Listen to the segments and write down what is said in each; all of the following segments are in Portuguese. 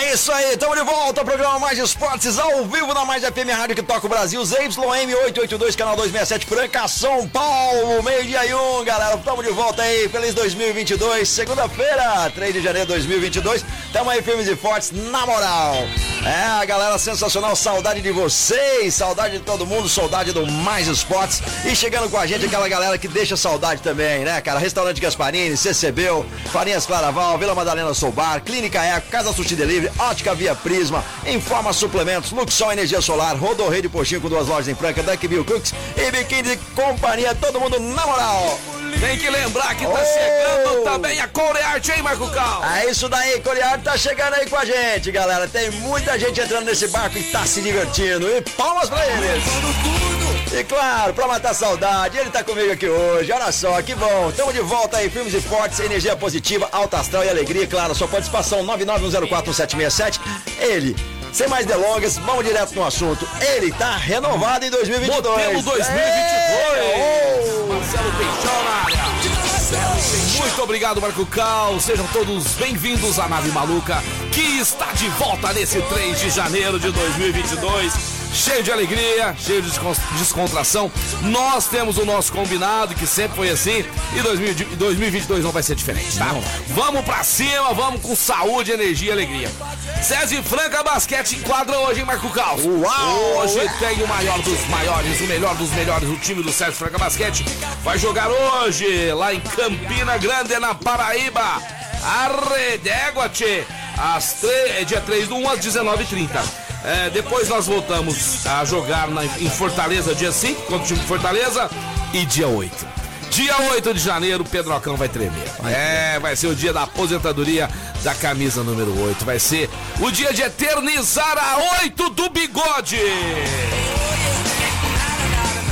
É isso aí, estamos de volta ao programa Mais Esportes, ao vivo na Mais FM Rádio que toca o Brasil, ZYM 882, canal 267, Franca, São Paulo, meio-dia e um, galera, estamos de volta aí, feliz 2022, segunda-feira, 3 de janeiro de 2022, estamos aí firmes e fortes, na moral. É, galera sensacional, saudade de vocês, saudade de todo mundo, saudade do Mais Esportes, e chegando com a gente aquela galera que deixa saudade também, né, cara, Restaurante Gasparini, CCBU, Farinhas Claraval, Vila Madalena Soubar, Clínica Eco, Casa Sushi Delivery, Ótica Via Prisma, Informa Suplementos, Luxol Energia Solar, Rodorreio de Postinho com duas lojas em Franca, Duckville Cooks e Biquíni Companhia, todo mundo na moral. Tem que lembrar que tá Oh! chegando também a Corearte, hein, Marco Cal? É isso daí, Coreano tá chegando aí com a gente, galera. Tem muita gente entrando nesse barco e tá se divertindo. E palmas pra eles. E claro, pra matar a saudade, ele tá comigo aqui hoje. Olha só, que bom. Tamo de volta aí, filmes e fortes, energia positiva, alta astral e alegria. Claro, sua participação 991041767. Ele. Sem mais delongas, vamos direto no assunto. Ele tá renovado em 2022. Modelo 2022. É, Marcelo Peixão na área. Muito obrigado, Marco Cal. Sejam todos bem-vindos à nave maluca que está de volta nesse 3 de janeiro de 2022. Cheio de alegria, cheio de descon- descontração. Nós temos o nosso combinado, que sempre foi assim, e 2000 de- 2022 não vai ser diferente, tá? Vamos pra cima, vamos com saúde, energia e alegria. César Franca Basquete enquadra hoje, hein, Marco Cal? Uau! Hoje tem o maior dos maiores, o melhor dos melhores, o time do Sérgio Franca Basquete vai jogar hoje lá em Campina Grande, na Paraíba. Arredégua, tchê. Às tre- é dia 3 do 1 às 19h30. É, depois nós voltamos a jogar na- em Fortaleza dia 5 contra o time de Fortaleza e dia 8. Dia 8 de janeiro, o Pedrocão vai tremer. É, vai ser o dia da aposentadoria da camisa número 8. Vai ser o dia de eternizar a 8 do bigode.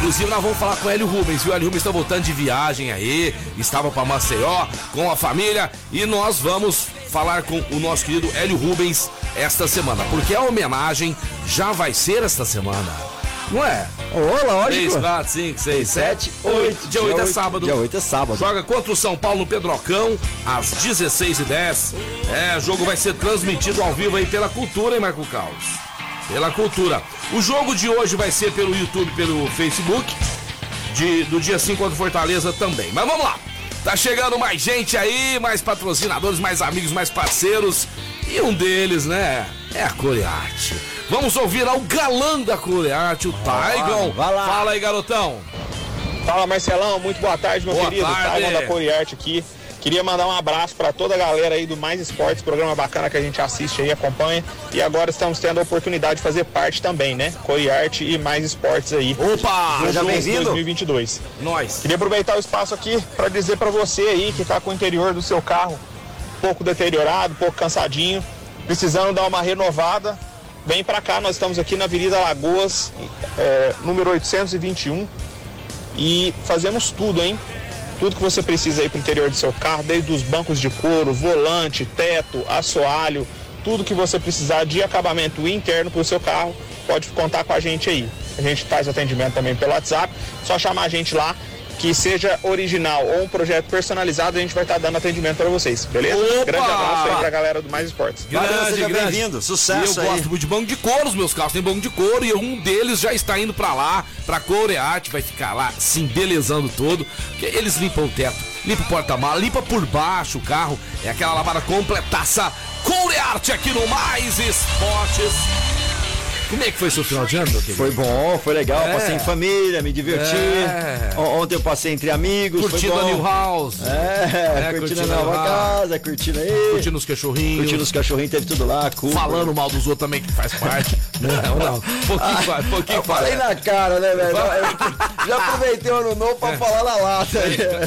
Inclusive, nós vamos falar com o Hélio Rubens, viu? O Hélio Rubens está voltando de viagem aí, estava para Maceió com a família e nós vamos falar com o nosso querido Hélio Rubens esta semana, porque a homenagem já vai ser esta semana. Não é? Ô, 3, lógico. 4, 5, 6, 7, 8. Dia 8 é sábado. Dia 8 é sábado. Joga contra o São Paulo no Pedrocão, às 16h10. É, o jogo vai ser transmitido ao vivo aí pela cultura, hein, Marco Caos? Pela cultura. O jogo de hoje vai ser pelo YouTube, pelo Facebook. De, do dia 5 contra Fortaleza também. Mas vamos lá. Tá chegando mais gente aí, mais patrocinadores, mais amigos, mais parceiros. E um deles, né, é a Corearte. Vamos ouvir lá o galã da Corearte, o Taigon. Fala aí, garotão. Fala Marcelão, muito boa tarde, meu Boa querido. tarde. Taiwan da Coriarte aqui. Queria mandar um abraço para toda a galera aí do Mais Esportes, programa bacana que a gente assiste aí, acompanha. E agora estamos tendo a oportunidade de fazer parte também, né? Coriarte e Mais Esportes aí. Opa, seja bem-vindo. 2022. Nós. Queria aproveitar o espaço aqui para dizer para você aí que está com o interior do seu carro um pouco deteriorado, um pouco cansadinho, precisando dar uma renovada, vem para cá. Nós estamos aqui na Avenida Lagoas, é, número 821, e fazemos tudo, hein? Tudo que você precisa aí para o interior do seu carro, desde os bancos de couro, volante, teto, assoalho, tudo que você precisar de acabamento interno para o seu carro, pode contar com a gente aí. A gente faz atendimento também pelo WhatsApp, só chamar a gente lá, que seja original ou um projeto personalizado, a gente vai estar dando atendimento para vocês, beleza? Opa! Grande abraço aí para a galera do Mais Esportes. Valeu, seja bem-vindo. Sucesso E eu aí. gosto muito de banco de couro, os meus carros têm banco de couro e um deles já está indo pra lá, pra Coreate, vai ficar lá se embelezando todo, porque eles limpam o teto, limpam o porta-mala, limpam por baixo o carro, é aquela lavada completaça Corearte aqui no Mais Esportes. Como é que foi seu final de ano, meu querido? Foi bom, foi legal. É. Passei em família, me diverti. É. Ontem eu passei entre amigos. Curtindo foi a. New House. É, É, curtindo curtindo a nova casa, curtindo aí. Curtindo os cachorrinhos. Curtindo os cachorrinhos, teve tudo lá. Falando mal dos outros também, que faz parte. não, não. Pouquinho faz, pouquinho Eu falei faz. na cara, né, velho? Já aproveitei o ano novo É. pra falar na lata.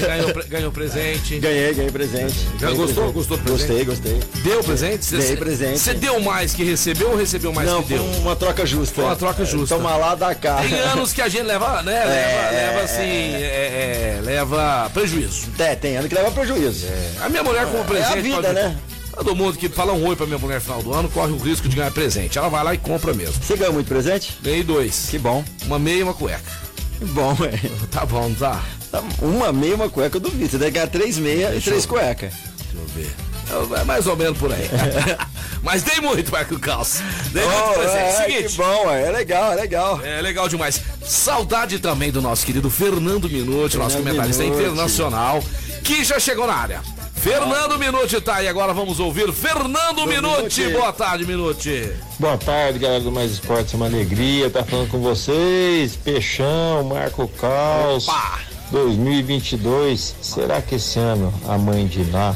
Ganhou, ganhou presente. Ganhei, ganhei presente. Já Ganhei gostou? presente. Gostou do presente? Gostei, gostei. Deu presente? Cê- Dei presente. Você deu mais que recebeu ou recebeu mais Não, que deu? uma troca justa. Foi uma troca justa. Toma lá, dá cá. Tem anos que a gente leva, né? Leva, É, leva assim, é, é, leva prejuízo. É, tem ano que leva prejuízo. A minha mulher como presente. a vida, pode- né? Todo mundo que fala um oi pra minha mulher no final do ano corre o risco de ganhar presente. Ela vai lá e compra mesmo. Você ganhou muito presente? Ganhei dois. Que bom. Uma meia e uma cueca. Que bom, velho. Tá bom, não tá? Uma meia e uma cueca, eu duvido. Você deve ganhar três meias e Deixa três eu- cuecas. Deixa eu ver. É mais ou menos por aí. Mas dei muito, Marco Calça. Dei muito Oh, presente. é, Seguinte. que bom, é, é legal, é legal. É legal demais. Saudade também do nosso querido Fernando Minuti, nosso Fernando comentarista Minuti. internacional, que já chegou na área. Fernando Minuti tá aí, agora vamos ouvir Fernando Minuti. Boa tarde, Minuti. Boa tarde, galera do Mais Esportes, é uma alegria estar falando com vocês. Peixão, Marco Caos, Opa! 2022. Será que esse ano a mãe de Ná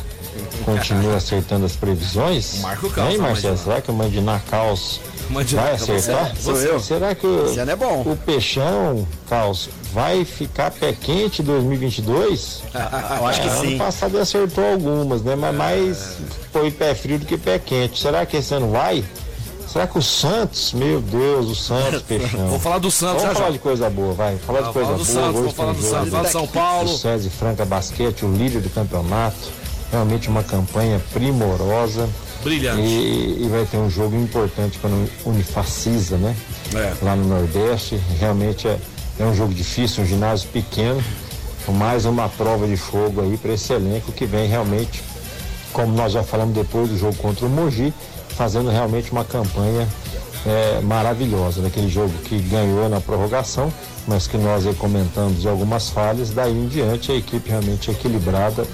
continua acertando as previsões? Marco Caos, Hein, Marcelo? Será que a mãe de Ná Caos vai Ná, você- acertar? sou eu. Será que o, é bom. o Peixão, Caos, vai ficar pé quente em 2022? Eu acho que É, sim. Ano passado ele acertou algumas, né? Mas mais foi pé frio do que pé quente. Será que esse ano vai? Será que o Santos, meu Deus, o Santos, Peixão. Vou falar do Santos Vamos já falar já. de coisa boa, vai. Falar Ah, de coisa fala boa. do Santos, Hoje vou falar tem do jogo Santos. Fala do São Paulo. César Franca Basquete, o líder do campeonato. Realmente uma campanha primorosa. Brilhante. E, e vai ter um jogo importante para o Unifacisa, né? É. Lá no Nordeste. Realmente é, é um jogo difícil, um ginásio pequeno. Mais uma prova de fogo aí para esse elenco que vem realmente, como nós já falamos depois do jogo contra o Mogi, fazendo realmente uma campanha é, maravilhosa. Daquele jogo que ganhou na prorrogação, mas que nós aí comentamos algumas falhas. Daí em diante a equipe realmente equilibrada,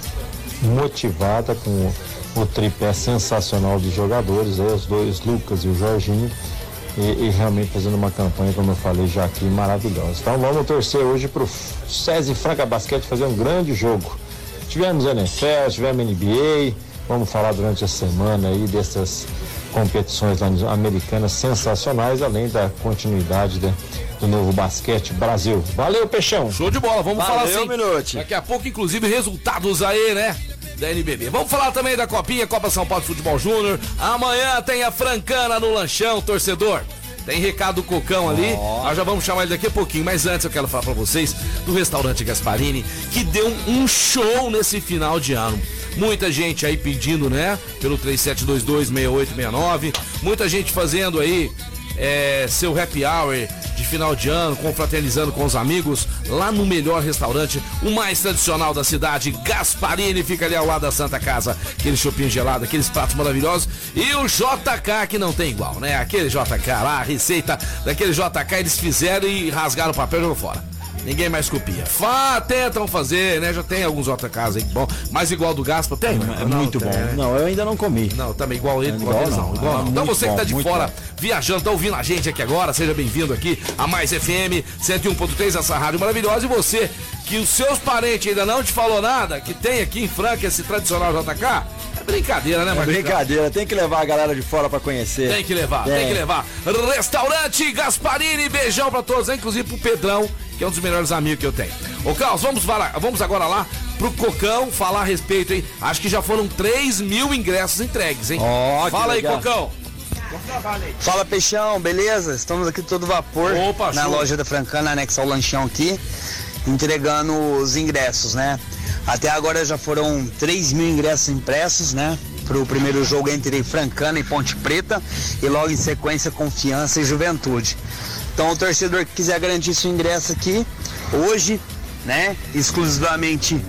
motivada com o tripé sensacional de jogadores, aí, os dois Lucas e o Jorginho, e, e realmente fazendo uma campanha, como eu falei já aqui, maravilhosa. Então vamos torcer hoje para o César Franca Basquete fazer um grande jogo. Tivemos NFL, tivemos NBA, vamos falar durante a semana aí dessas competições americanas sensacionais, além da continuidade da- do novo basquete Brasil. Valeu, Peixão! Show de bola, vamos falar Valeu, assim. Minuti. Daqui a pouco, inclusive, resultados aí, né? Da NBB. Vamos falar também da Copinha, Copa São Paulo de Futebol Júnior. Amanhã tem a Francana no lanchão, torcedor. Tem recado do Cocão ali, nós já vamos chamar ele daqui a pouquinho, mas antes eu quero falar pra vocês do restaurante Gasparini, que deu um show nesse final de ano. Muita gente aí pedindo, né? Pelo 37226869, muita gente fazendo aí é, seu happy hour de final de ano, confraternizando com os amigos, lá no melhor restaurante, o mais tradicional da cidade, Gasparini, fica ali ao lado da Santa Casa. Aquele chopinho gelado, aqueles pratos maravilhosos. E o JK, que não tem igual, né? Aquele JK lá, a receita daquele JK, eles fizeram e rasgaram o papel e jogaram fora. Ninguém mais copia. Fá, tentam fazer, né? Já tem alguns JKs aí, bom. Mas igual do Gaspa, tem? É muito bom. Não, eu ainda não comi. Não, também igual ele, igual, Igual não. não. Igual Ah, não. Então você que tá de fora, bom. viajando, tá ouvindo a gente aqui agora, seja bem-vindo aqui a Mais FM 101.3, essa rádio maravilhosa. E você, que os seus parentes ainda não te falou nada, que tem aqui em Franca esse tradicional JK, é brincadeira, né, É Marcos? brincadeira, tem que levar a galera de fora pra conhecer. Tem que levar, tem. Tem. que levar. Restaurante Gasparini, beijão pra todos, né? inclusive pro Pedrão, que é um dos melhores amigos que eu tenho. Ô, Carlos, vamos, vamos agora lá pro Cocão falar a respeito, hein? Acho que já foram 3 mil ingressos entregues, hein? Que Fala aí, legal. Cocão. Fala Peixão, beleza? Estamos aqui todo vapor Opa, na show. loja da Francana, anexo ao lanchão aqui, entregando os ingressos, né? Até agora já foram 3 mil ingressos impressos, né? Para o primeiro jogo entre Francana e Ponte Preta e logo em sequência Confiança e Juventude. Então o torcedor que quiser garantir seu ingresso aqui, hoje, né? Exclusivamente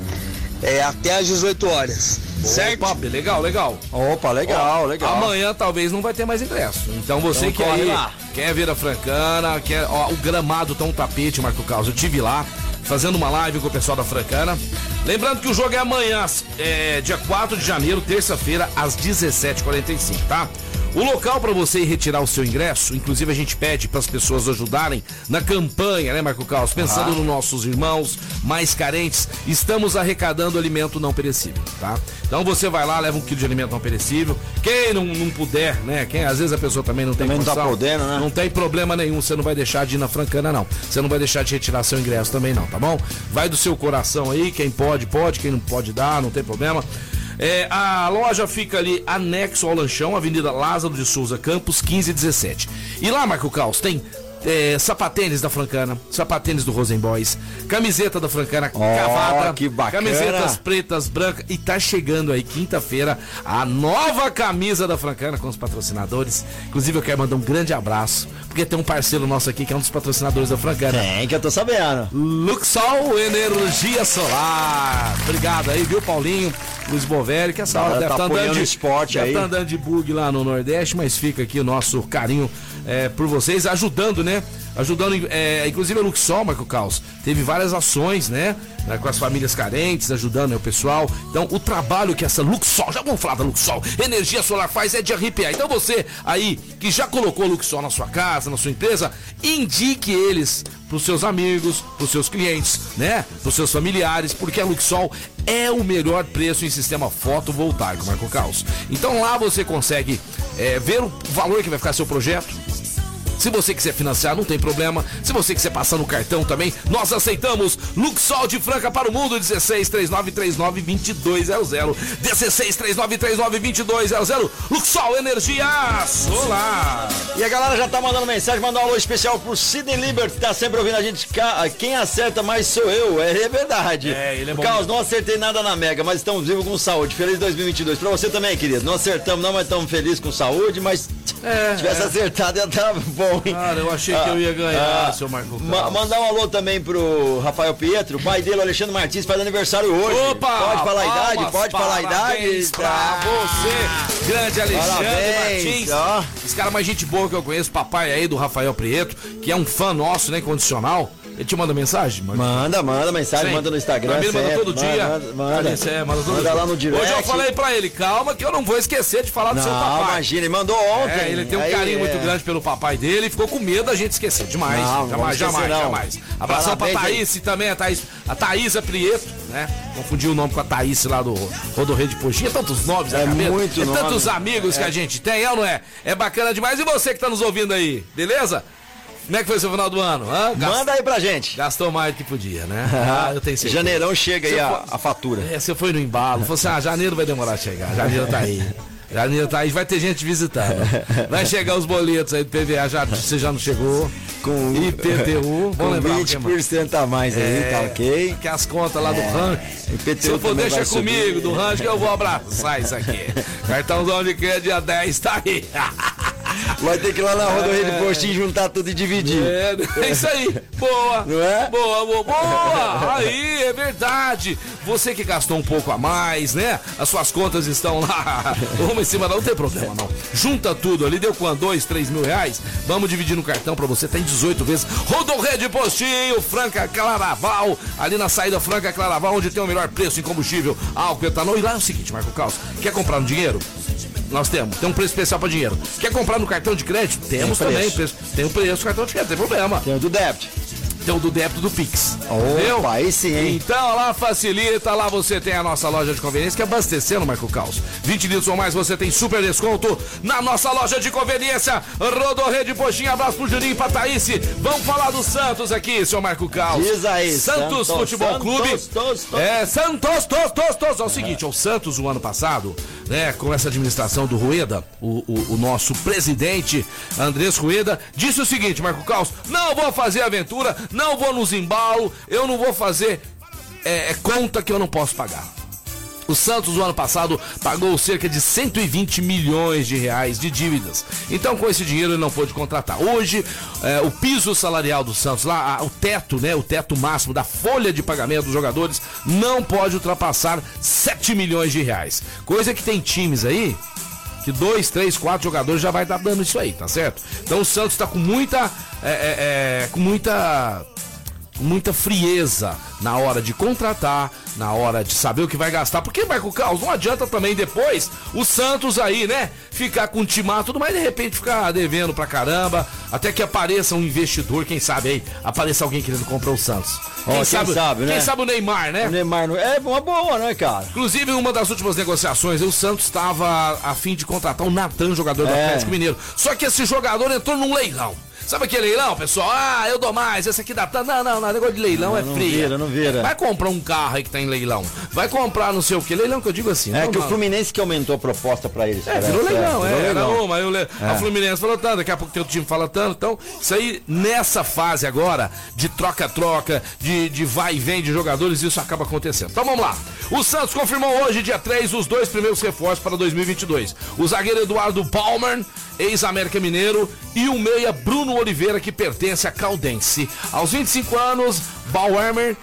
é, até às 18 horas. Certo? Opa, legal, legal. Opa, legal, Ó, legal. Amanhã talvez não vai ter mais ingresso. Então você Então que aí lá. quer ver a Francana, quer, ó, o gramado tá um tapete, Marco Carlos. Eu tive lá fazendo uma live com o pessoal da Francana. Lembrando que o jogo é amanhã, é, dia 4 de janeiro, terça-feira, às 17h45, tá? O local para você ir retirar o seu ingresso, inclusive a gente pede para as pessoas ajudarem na campanha, né, Marco Carlos? Pensando nos nossos irmãos mais carentes, estamos arrecadando alimento não perecível, tá? Então você vai lá, leva um quilo de alimento não perecível. Quem não, não puder, né? Quem às vezes a pessoa também não tem também condição, não tá podendo, né? Não tem problema nenhum, você não vai deixar de ir na Francana, não. Você não vai deixar de retirar seu ingresso também, não, tá bom? Vai do seu coração aí, quem pode, pode, quem não pode dar, não tem problema. É, a loja fica ali anexo ao lanchão, Avenida Lázaro de Souza Campos, 1517. E lá, Marco Caos, tem é, sapatênis da Francana, sapatênis do Rosenboys, camiseta da Francana oh, cavada, que bacana. camisetas pretas, brancas e tá chegando aí quinta-feira a nova camisa da Francana com os patrocinadores. Inclusive eu quero mandar um grande abraço, porque tem um parceiro nosso aqui que é um dos patrocinadores da Francana. Tem, que eu tô sabendo. Luxol Energia Solar. Obrigado aí, viu, Paulinho? Luiz Bovelli, que essa hora deve estar tá andando de esporte deve aí. Tá andando de bug lá no Nordeste, mas fica aqui o nosso carinho é, por vocês, ajudando, né? Ajudando, é, inclusive a Luxol, Marco Caos, teve várias ações, né? com as famílias carentes, ajudando né, o pessoal. Então, o trabalho que essa Luxol, já vamos falar da Luxol, energia solar faz é de arrepiar. Então, você aí que já colocou Luxol na sua casa, na sua empresa, indique eles para os seus amigos, para os seus clientes, né? Para os seus familiares, porque a Luxol é o melhor preço em sistema fotovoltaico, Marco Caos. Então lá você consegue é, ver o valor que vai ficar seu projeto se você quiser financiar, não tem problema. Se você quiser passar no cartão também, nós aceitamos. Luxol de Franca para o mundo, 16 3939 2200. 16 3939 2200. Luxol Energia Solar. E a galera já tá mandando mensagem, mandando um alô especial pro Sidney Liber, que tá sempre ouvindo a gente. Quem acerta mais sou eu. É, é verdade. É, ele é bom. Carlos, não acertei nada na Mega, mas estamos vivos com saúde. Feliz 2022. Pra você também, querido. Não acertamos, não, mas estamos felizes com saúde, mas é, se tivesse é. acertado, ia estar bom bom, hein? Cara, eu achei que eu ia ganhar, ah, seu Marco ma Mandar um alô também pro Rafael Pietro, pai dele, Alexandre Martins, faz aniversário hoje. Opa! Pode falar a idade? Pode falar a idade? Pra ah, você, grande Alexandre parabéns, Martins. Ó. Esse cara mais gente boa que eu conheço, papai aí do Rafael Pietro, que é um fã nosso, né, incondicional. Ele te manda mensagem? Manda, manda mensagem, Sim. manda no Instagram. Ele manda todo dia. Manda, manda, é, manda, todo manda lá no direct. Hoje eu falei pra ele, calma que eu não vou esquecer de falar do não, seu papai. imagina, ele mandou ontem. É, ele tem um Aí, carinho é... muito grande pelo papai dele e ficou com medo da gente esquecer. Demais. Não, jamais, jamais, não. jamais. Abração pra Thaís também, a Thaís, a Thaísa Prieto, né? Confundi o nome com a Thaís lá do Rodorreio de Poxinha. Tantos nomes, é muito É nome. tantos amigos é. que a gente tem, é ou não é? É bacana demais. E você que tá nos ouvindo aí, beleza? Como é que foi o seu final do ano? Hã? Manda aí pra gente. Gastou mais do que podia, né? Ah, eu tenho certeza. Janeirão chega aí a, a, fatura. É, você foi no embalo. Falou assim: ah, janeiro vai demorar a chegar. Janeiro tá aí. Janeiro tá aí, vai ter gente visitando. Vai chegar os boletos aí do PVA, já, você já não chegou. Com IPTU, com lembrar 20% a mais aí, é, tá ok? Que as contas lá do é. rancho. IPTU Se eu for, deixa comigo, do rancho que eu vou abraçar isso aqui. Cartãozão de crédito dia 10 tá aí. Vai ter que ir lá na rodovia de postinho juntar tudo e dividir. É, é isso aí. Boa. Não é? Boa, boa, boa. Aí, é verdade. Você que gastou um pouco a mais, né? As suas contas estão lá. Uma em cima da não tem problema, não. Junta tudo ali, deu quanto? Dois, três mil reais? Vamos dividir no cartão pra você, tem 18 vezes. De Postinho, Franca Claraval, ali na saída Franca Claraval, onde tem o melhor preço em combustível, álcool, etanol. E lá é o seguinte, Marco Caos, quer comprar no dinheiro? Nós temos. Tem um preço especial para dinheiro. Quer comprar no cartão de crédito? Temos tem também. Preço. Tem o preço do cartão de crédito, tem problema. Tem o do débito do débito do Pix. Opa, aí sim, hein? Então lá facilita, lá você tem a nossa loja de conveniência que é abastecendo, Marco Caos. 20 litros ou mais você tem super desconto na nossa loja de conveniência. Rodorreio de Poxinha, abraço pro Juninho e pra Thaís. Vamos falar do Santos aqui, seu Marco Caos. Diz aí, Santos, Santos Futebol Santos, Clube. Tos, tos, É, Santos, tos, tos, tos. É o seguinte, o Santos, o ano passado, né, com essa administração do Rueda, o, o, o nosso presidente, Andrés Rueda, disse o seguinte, Marco Caos, não vou fazer aventura, não vou nos embalos, eu não vou fazer é, é, conta que eu não posso pagar. O Santos, no ano passado, pagou cerca de 120 milhões de reais de dívidas. Então, com esse dinheiro, ele não pôde contratar. Hoje, é, o piso salarial do Santos, lá, o teto, né? O teto máximo da folha de pagamento dos jogadores não pode ultrapassar 7 milhões de reais. Coisa que tem times aí que dois, três, quatro jogadores já vai estar dando isso aí, tá certo? Então o Santos está com muita. É, é, é, com muita muita frieza na hora de contratar, na hora de saber o que vai gastar. Porque, Marco Carlos, não adianta também depois o Santos aí, né? Ficar com o timar tudo, mas de repente ficar devendo pra caramba. Até que apareça um investidor, quem sabe aí, apareça alguém querendo comprar o Santos. Quem, quem sabe, sabe, né? Quem sabe o Neymar, né? O Neymar é uma boa, né, cara? Inclusive, em uma das últimas negociações, o Santos estava a fim de contratar o Natan, jogador do é. Atlético Mineiro. Só que esse jogador entrou num leilão. Sabe aquele leilão, pessoal? Ah, eu dou mais, esse aqui dá. Não, não, não, negócio de leilão não, é frio. Não vira, não vira. Vai comprar um carro aí que tá em leilão. Vai comprar não sei o que. Leilão que eu digo assim. É não, que não. o Fluminense que aumentou a proposta pra eles. É, virou leilão, é. Virou era uma. Eu, é. A Fluminense falou tanto, daqui a pouco teu time fala tanto. Então, isso aí, nessa fase agora, de troca-troca, de, de vai e vem de jogadores, isso acaba acontecendo. Então vamos lá. O Santos confirmou hoje, dia 3, os dois primeiros reforços para 2022. O zagueiro Eduardo Palmer ex-América Mineiro, e o meia Bruno Oliveira, que pertence a Caldense. Aos 25 anos, Bauermer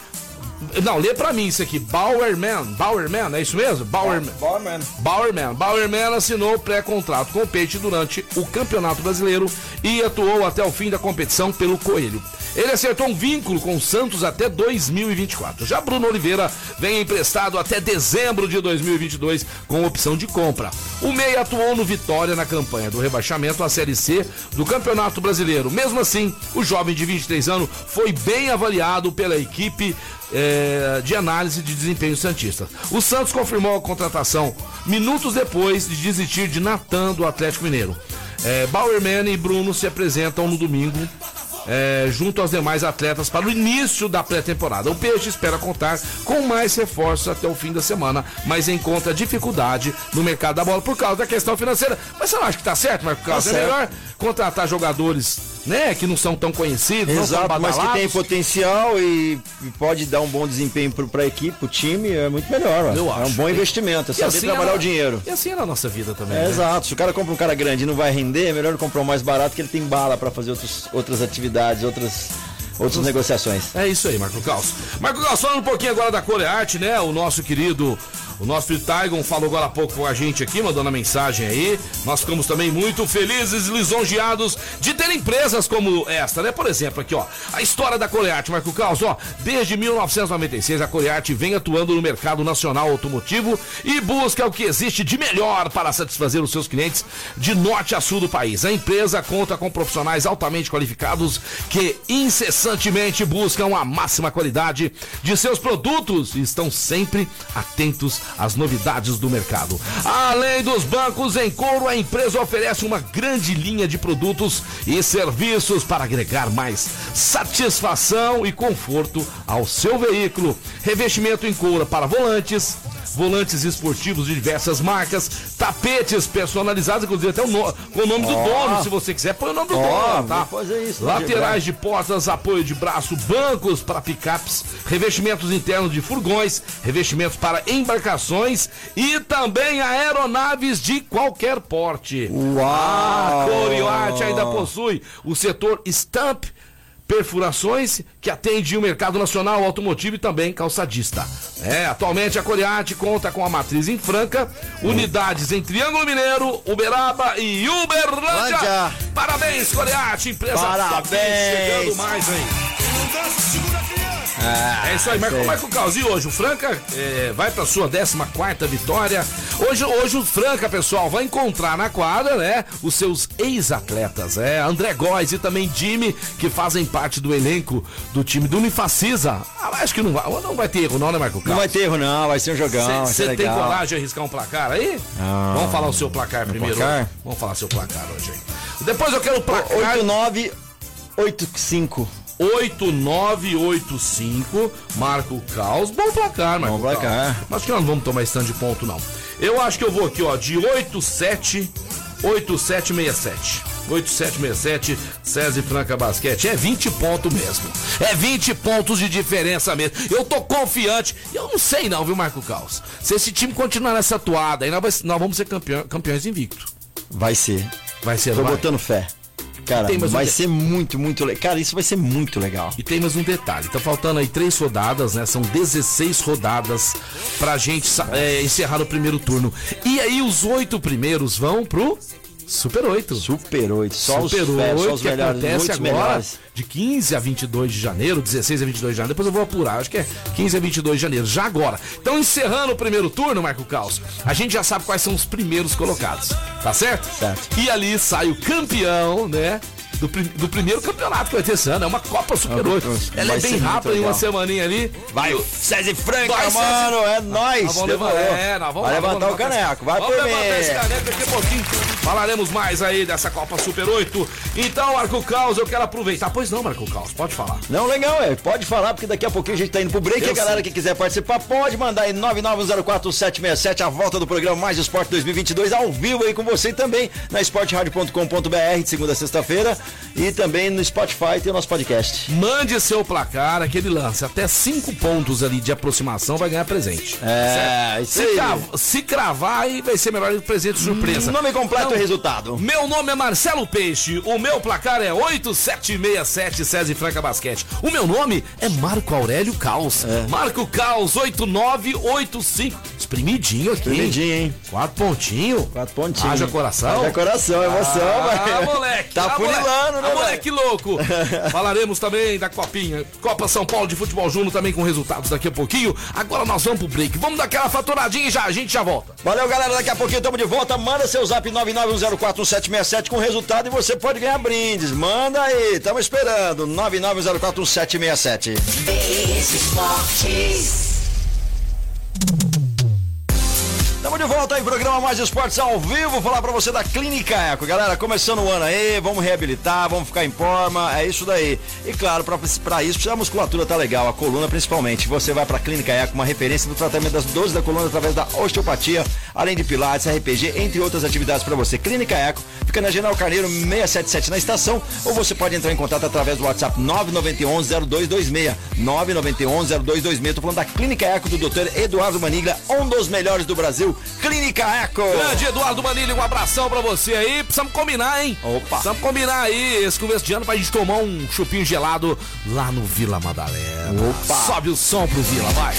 não, lê pra mim isso aqui. Bauerman. Bauerman, é isso mesmo? Bauerman. Bauerman. Bauerman. Bauerman assinou pré-contrato com o Peixe durante o Campeonato Brasileiro e atuou até o fim da competição pelo Coelho. Ele acertou um vínculo com o Santos até 2024. Já Bruno Oliveira vem emprestado até dezembro de 2022 com opção de compra. O Meia atuou no Vitória na campanha do rebaixamento à Série C do Campeonato Brasileiro. Mesmo assim, o jovem de 23 anos foi bem avaliado pela equipe é, de análise de desempenho Santista. O Santos confirmou a contratação minutos depois de desistir de Natan do Atlético Mineiro. É, Bauerman e Bruno se apresentam no domingo é, junto aos demais atletas para o início da pré-temporada. O Peixe espera contar com mais reforços até o fim da semana, mas encontra dificuldade no mercado da bola por causa da questão financeira. Mas você não acha que está certo, Marco Carlos? Tá é melhor contratar jogadores né, que não são tão conhecidos, Exato, tão mas que tem potencial e, pode dar um bom desempenho para a equipe, o time, é muito melhor. Eu é um bom investimento, é saber assim trabalhar é o dinheiro. E assim é na nossa vida também. É, né? Exato, se o cara compra um cara grande e não vai render, é melhor comprar um mais barato que ele tem bala para fazer outros, outras atividades, outras outras negociações. É isso aí, Marco Caos. Marco Caos, falando um pouquinho agora da Corearte, né? O nosso querido o nosso Taigon falou agora há pouco com a gente aqui, mandando a mensagem aí. Nós ficamos também muito felizes e lisonjeados de ter empresas como esta, né? Por exemplo, aqui, ó, a história da Corearte, Marco Caos, ó, desde 1996 a Corearte vem atuando no mercado nacional automotivo e busca o que existe de melhor para satisfazer os seus clientes de norte a sul do país. A empresa conta com profissionais altamente qualificados que incessantemente buscam a máxima qualidade de seus produtos e estão sempre atentos as novidades do mercado. Além dos bancos em couro, a empresa oferece uma grande linha de produtos e serviços para agregar mais satisfação e conforto ao seu veículo. Revestimento em couro para volantes, volantes esportivos de diversas marcas, tapetes personalizados, inclusive até o no, com o nome oh. do dono, se você quiser, põe o nome do oh, dono, tá? Fazer isso, Laterais de portas, apoio de braço, bancos para picapes, revestimentos internos de furgões, revestimentos para embarcações e também aeronaves de qualquer porte. Uau! A Corioarte ainda possui o setor Stamp perfurações que atende o mercado nacional automotivo e também calçadista. É, atualmente a Coriarte conta com a matriz em Franca, unidades em Triângulo Mineiro, Uberaba e Uberlândia. Parabéns, Coriarte, empresa Parabéns. chegando mais, hein? Ah, é isso aí, Marco, Marco Caos. E hoje o Franca é, vai para sua 14 vitória. Hoje, hoje o Franca, pessoal, vai encontrar na quadra, né, os seus ex-atletas, é, André Góes e também Jimmy, que fazem parte do elenco do time do Unifacisa. Ah, acho que não vai, não vai ter erro, não, né, Marco Caos? Não vai ter erro, não, vai ser um jogão. Você tem coragem de arriscar um placar aí? Não. Vamos falar o seu placar primeiro. Placar? Vamos falar seu placar hoje. Hein? Depois eu quero o placar. 8985. 8985, Marco Caos. Bom placar, Marco Bom placar. Caos. Acho que nós não vamos tomar stand de ponto, não. Eu acho que eu vou aqui, ó, de 87, 8767. 8767 César Franca Basquete. É 20 pontos mesmo. É 20 pontos de diferença mesmo. Eu tô confiante. Eu não sei não, viu, Marco Caos? Se esse time continuar nessa toada, aí nós, nós vamos ser campeão, campeões invicto. Vai ser. Vai ser, Tô vai? botando fé. Cara, vai um ser muito, muito legal. Cara, isso vai ser muito legal. E tem mais um detalhe: tá faltando aí três rodadas, né? São 16 rodadas pra gente é, encerrar o primeiro turno. E aí os oito primeiros vão pro Super 8. Super 8, só Super os, 8, fe- só os que melhores, acontece agora melhores. de 15 a 22 de janeiro, 16 a 22 de janeiro, depois eu vou apurar, acho que é 15 a 22 de janeiro, já agora. Então, encerrando o primeiro turno, Marco Caos, a gente já sabe quais são os primeiros colocados, tá certo? Certo. E ali sai o campeão, né? Do, do primeiro campeonato que vai ter esse ano, é uma Copa Super 8. Ela Vai é bem rápida, em uma semaninha ali. Vai, o- César Franca, Vai, mano, é Nós nóis. vamos levantar, é, nós vamos vai levantar vamos o caneco, vai vamos levantar esse caneco daqui a pouquinho. Falaremos mais aí dessa Copa Super 8. Então, Marco Caos, eu quero aproveitar. Pois não, Marco Caos, pode falar. Não, legal, é. Pode falar, porque daqui a pouquinho a gente tá indo pro break. Eu a galera sei. que quiser participar pode mandar aí 9904767, a volta do programa Mais Esporte 2022, ao vivo aí com você também na esporteradio.com.br de segunda a sexta-feira e também no Spotify tem o nosso podcast. Mande seu placar, aquele lance. Até cinco pontos ali de aproximação vai ganhar presente. É, isso Se, aí. crav- se cravar, aí vai ser melhor presente surpresa. Nome completo Não. e resultado. Meu nome é Marcelo Peixe, o meu placar é 8767 César Franca Basquete. O meu nome é Marco Aurélio Caos. É. Marco Caos 8985. Espremidinho aqui. Espremidinho, hein? Quatro pontinhos. Quatro pontinhos. Haja coração. Haja coração, emoção, Ah, velho. moleque. Tá ah, funilando, moleque. né, Ah, moleque louco. Falaremos também da Copinha. Copa São Paulo de Futebol Júnior também com resultados daqui a pouquinho. Agora nós vamos pro break. Vamos dar aquela faturadinha e já, a gente já volta. Valeu, galera. Daqui a pouquinho estamos de volta. Manda seu zap 991041767 com resultado e você pode ganhar brindes. Manda aí, estamos esperando. 991041767. Esportes. Estamos de volta aí, programa Mais Esportes ao vivo. Falar pra você da Clínica Eco. Galera, começando o ano aí, vamos reabilitar, vamos ficar em forma, é isso daí. E claro, pra isso, a musculatura tá legal, a coluna principalmente. Você vai pra Clínica Eco, uma referência do tratamento das dores da coluna através da osteopatia, além de pilates, RPG, entre outras atividades pra você. Clínica Eco fica na General Carneiro 677 na estação, ou você pode entrar em contato através do WhatsApp 9911-0226. 9911-0226. Tô falando da Clínica Eco do Dr. Eduardo Manigla, um dos melhores do Brasil. Clínica Eco. Grande Eduardo Manilha, um abração pra você aí. Precisamos combinar, hein? Opa. Precisamos combinar aí esse começo de ano pra gente tomar um chupinho gelado lá no Vila Madalena. Opa. Sobe o som pro Vila, vai.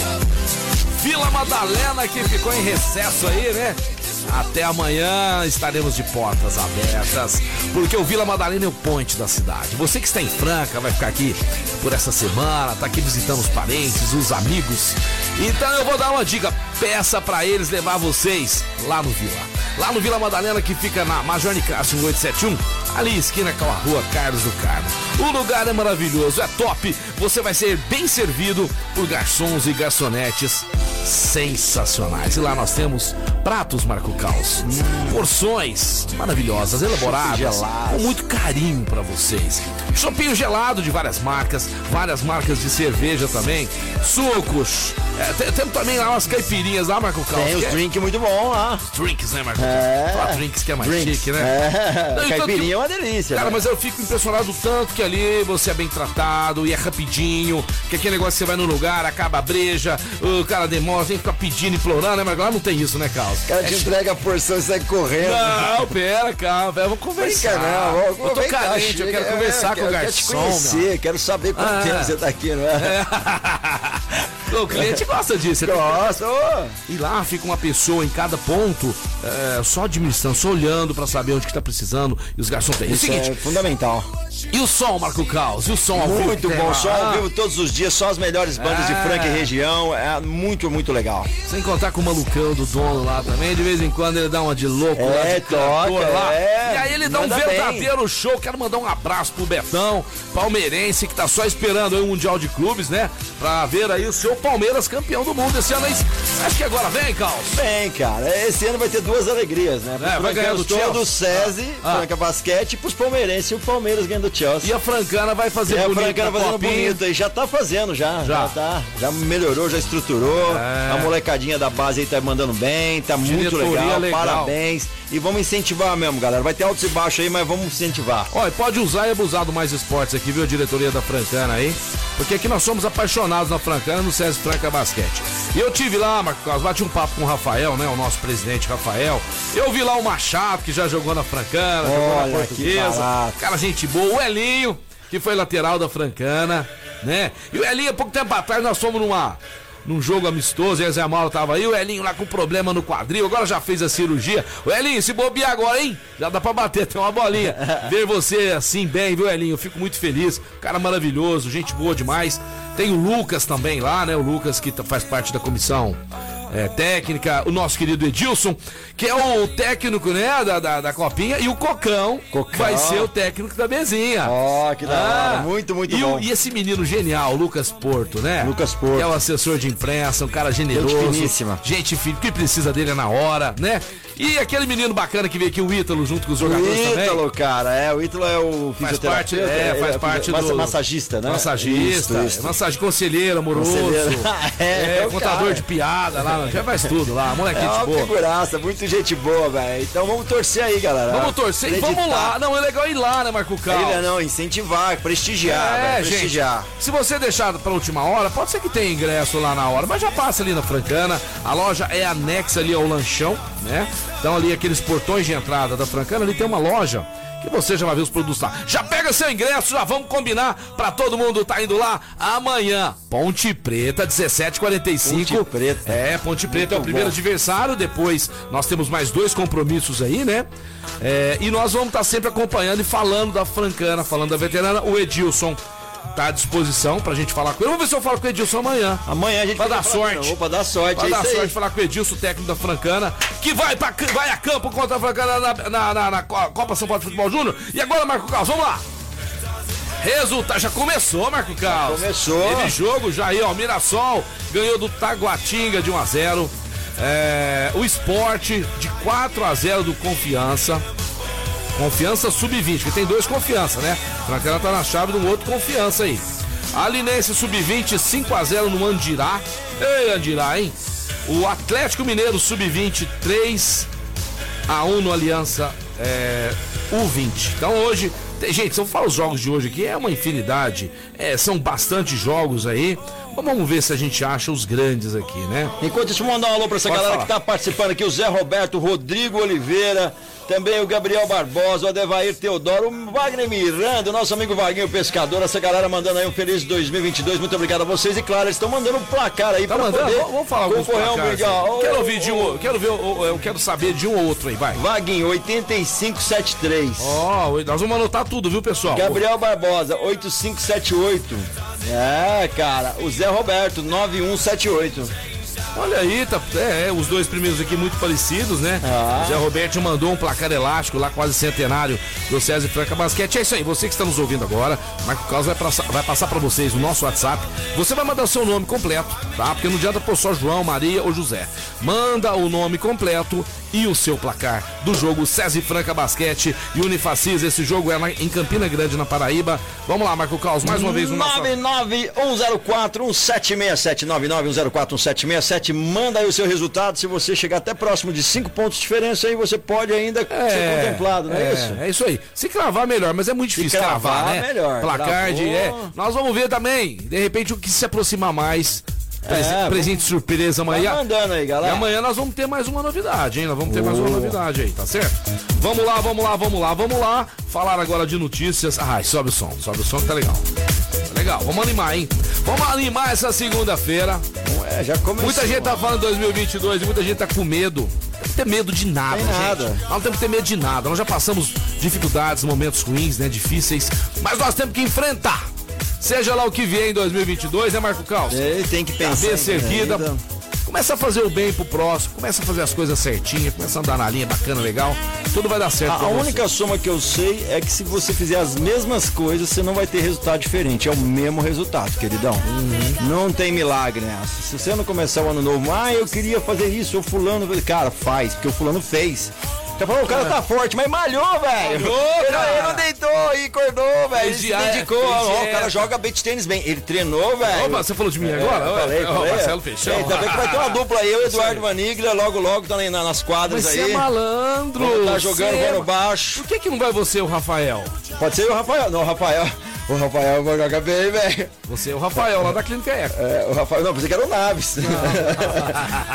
Vila Madalena que ficou em recesso aí, né? Até amanhã estaremos de portas abertas, porque o Vila Madalena é o ponte da cidade. Você que está em Franca vai ficar aqui por essa semana, tá aqui visitando os parentes, os amigos. Então eu vou dar uma dica, peça pra eles levar vocês lá no Vila. Lá no Vila Madalena que fica na Major Nicásio 1871, ali esquina com a rua Carlos do Carmo. O lugar é maravilhoso, é top. Você vai ser bem servido por garçons e garçonetes sensacionais. E lá nós temos pratos Marco Caos, porções maravilhosas, elaboradas, com muito carinho pra vocês. Chopinho gelado de várias marcas, várias marcas de cerveja também, sucos. É, tem- temos também lá umas caipirinhas lá, Marco Caos. Tem os é- drinks muito bom lá. drinks, né, Marco? É. Falar drinks que é mais Drinks. chique, né? É. Não, e tanto Caipirinha é uma delícia. Cara, né? mas eu fico impressionado tanto que ali você é bem tratado e é rapidinho, que aquele negócio você vai no lugar, acaba a breja, o cara demora, que ficar pedindo, implorando, né? Mas lá não tem isso, né, Carlos? O cara te entrega a porção e sai correndo. Não, pera, calma, velho, vamos conversar. Fica não, vou- eu tô vem cá, carente, eu chega, quero é, conversar com o quero- garçom. Quero te conhecer, quero saber quanto Ah. tempo você tá aqui, não é? meu. o cliente gosta disso. ô. E lá fica uma pessoa em cada ponto, é, só administrando, só olhando pra saber onde que tá precisando. E os garçons têm. É o Isso seguinte, é fundamental. e o som, Marco Caos? E o som ao vivo? Muito bom, só lá? ao vivo todos os dias, só as melhores bandas de É. Franca e região. É muito, muito legal. Sem contar com o malucão do dono lá também, de vez em quando ele dá uma de louco É, lá, de toca, lá. é, e aí ele dá um verdadeiro show. Quero mandar um abraço pro Betão, palmeirense, que tá só esperando aí o Mundial de Clubes, né? Pra ver aí o seu Palmeiras campeão do mundo esse ano aí. Acho que agora vem, Caos. Bem, cara, esse ano vai ter duas alegrias, né? É, vai ganhar do o Chelsea. SESI, Ah. Franca Basquete, e pros palmeirenses e o Palmeiras ganhando do Chelsea. E a Francana vai fazer E a bonito Francana na fazendo copinha. bonito aí, já tá fazendo já, Já. já, tá, já melhorou, já estruturou, É. a molecadinha da base aí tá mandando bem, tá muito Diretoria legal, legal. parabéns, e vamos incentivar mesmo, galera, vai ter altos e baixos aí, mas vamos incentivar. Olha, pode usar e abusar do Mais Esportes aqui, viu, a diretoria da Francana aí? Porque aqui nós somos apaixonados na Francana, no César Franca Basquete. E eu tive lá, Marco Carlos, bati um papo com o Rafael, né, o nosso presidente Rafael. Eu vi lá o Machado, que já jogou na Francana, jogou na Olha, que Portuguesa. Cara, gente boa. O Elinho, que foi lateral da Francana, né? E o Elinho, há pouco tempo atrás, nós fomos numa num jogo amistoso, e a Zé Mauro tava aí, o Elinho lá com problema no quadril, agora já fez a cirurgia. O Elinho, se bobear agora, hein? Já dá pra bater, tem uma bolinha. Ver você assim bem, viu, Elinho? Eu fico muito feliz. Cara maravilhoso, gente boa demais. Tem o Lucas também lá, né? O Lucas que faz parte da comissão é, técnica, o nosso querido Edilson, que é o técnico, né, da, da, da Copinha, e o Cocão, Cocão. vai ser o técnico da Bezinha. Ó, que da hora. Muito, muito e bom. O, e esse menino genial, o Lucas Porto, né? Lucas Porto. Que é o assessor de imprensa, um cara generoso. Gente finíssima. Gente fina, que precisa dele é na hora, né? E aquele menino bacana que veio aqui, o Ítalo, junto com os O jogadores também. Ítalo, cara, é, o Ítalo é o Faz parte, é, faz parte massa- do... Massagista, né? Massagista, Isso, isso. massagem conselheiro, amoroso. Conselheiro. É, é, é o contador cara. de piada lá, já faz tudo lá, moleque É de uma boa. figuraça, muito gente boa, velho. Então vamos torcer aí, galera. Vamos torcer e vamos lá. Não, é legal ir lá, né, Marco Carlos? Ainda não, incentivar, prestigiar, É, velho, gente. prestigiar. Se você deixar pra última hora, pode ser que tenha ingresso lá na hora, mas já passa ali na Francana. A loja é anexa ali ao lanchão, né? Então ali aqueles portões de entrada da Francana, ali tem uma loja que você já vai ver os produtos lá. Já pega seu ingresso, já vamos combinar pra todo mundo tá indo lá amanhã. Ponte Preta, 17:45. Ponte Preta. É, Ponte Preta é o Muito primeiro bom. adversário, depois nós temos mais dois compromissos aí, né? É, e nós vamos estar sempre acompanhando e falando da Francana, falando da veterana. O Edilson tá à disposição pra gente falar com ele. Vamos ver se eu falo com o Edilson amanhã. Amanhã a gente Vai dar sorte. Pra dar sorte, Vai é dar sorte falar com o Edilson, técnico da Francana, que vai, pra, vai a campo contra a Francana na, na, na- na Co- Copa São Paulo de Futebol Júnior. E agora, Marco Carlos, vamos lá. Resultado, já começou, Marco Carlos. começou. Teve jogo já aí, ó. Mirassol ganhou do Taguatinga de 1 a 0 É, o esporte de 4 a 0 do Confiança. Confiança sub-20, que tem dois confiança, né? Francana tá na chave de um outro confiança aí. A Linense sub-20, 5 a 0 no Andirá. Ei, Andirá, hein? O Atlético Mineiro sub-20, 3 a 1 no Aliança é, U20. Então hoje, tem- gente, se eu falar os jogos de hoje aqui, é uma infinidade. É, são bastante jogos aí. Vamos ver se a gente acha os grandes aqui, né? Enquanto isso, mandar um alô pra essa Pode galera falar. que tá participando aqui, o Zé Roberto, Rodrigo Oliveira, também o Gabriel Barbosa, o Adevair Teodoro, o Wagner Miranda, o nosso amigo Vaguinho Pescador, essa galera mandando aí um feliz 2022, muito obrigado a vocês e claro, eles estão mandando um placar aí Tá pra mandando? poder Vamos falar alguns concorrer a placares brinde. aí. ó. Quero ouvir de um, quero ver, eu quero saber de um ou outro aí, vai. Vaguinho, 8573. Ó, nós vamos anotar tudo, viu, pessoal? Gabriel Barbosa, 8578. É, cara, o Zé Roberto, 9178. Olha aí, tá, é, é, os dois primeiros aqui muito parecidos, né? Ah. O Zé Roberto mandou um placar elástico lá, quase centenário do César Franca Basquete. É isso aí, você que está nos ouvindo agora, Marco Carlos vai passar, vai passar para vocês o nosso WhatsApp. Você vai mandar o seu nome completo, tá? Porque não adianta pôr só João, Maria ou José. Manda o nome completo e o seu placar do jogo César Franca Basquete e Unifacis. Esse jogo é em Campina Grande, na Paraíba. Vamos lá, Marco Carlos, mais uma vez o nosso. 991041767 991041767 manda aí o seu resultado se você chegar até próximo de 5 pontos de diferença aí você pode ainda ser contemplado, não é, isso? É isso aí. Se cravar, melhor, mas é muito difícil cravar, cravar, né? melhor. Placar de. É. Nós vamos ver também. De repente, o que se aproximar mais. É, presente surpresa Vai amanhã. mandando aí, E galera. amanhã nós vamos ter mais uma novidade, hein? Nós vamos ter mais uma Boa. novidade aí, tá certo? Vamos lá, vamos lá, vamos lá, vamos lá. Falar agora de notícias. Ai, sobe o som, sobe o som que tá legal. Tá legal, vamos animar, hein? Vamos animar essa segunda-feira. É, já começou. Muita gente tá falando 2022 e muita gente tá com medo. Não tem que ter medo de nada, Tem gente. nada. Nós não temos que ter medo de nada. Nós já passamos dificuldades, momentos ruins, né? Difíceis. Mas nós temos que enfrentar. Seja lá o que vier em 2022, né, Marco Caos? Ele tem que pensar. Cabeça erguida. vida. Começa a fazer o bem pro próximo. Começa a fazer as coisas certinhas. Começa a andar na linha bacana, legal. Tudo vai dar certo. A, a única soma que eu sei é que se você fizer as mesmas coisas, você não vai ter resultado diferente. É o mesmo resultado, queridão. Uhum. Não tem milagre nessa. Se você não começar o ano novo, ah, eu queria fazer isso, o fulano. Cara, faz, porque o fulano fez. Você falou, o cara tá forte, mas malhou, velho. Ele, não deitou e acordou, velho. Ele se dedicou. Ó, o dieta. cara joga beat tênis bem. Ele treinou, velho. Opa, você falou de mim É, agora? falei, Ó, falei. Marcelo Peixão. É, também que vai ter uma dupla aí, eu e Eduardo Maniglia, logo, logo, tá nas quadras Mas aí. você é malandro. Tá jogando Você é bola baixo. Por que, que não vai você, o Rafael? Pode ser o Rafael. Não, o Rafael. O Rafael vai jogar bem, velho. Você é o Rafael, lá da Clínica Eco. É, o Rafael, não, pensei que era o Naves.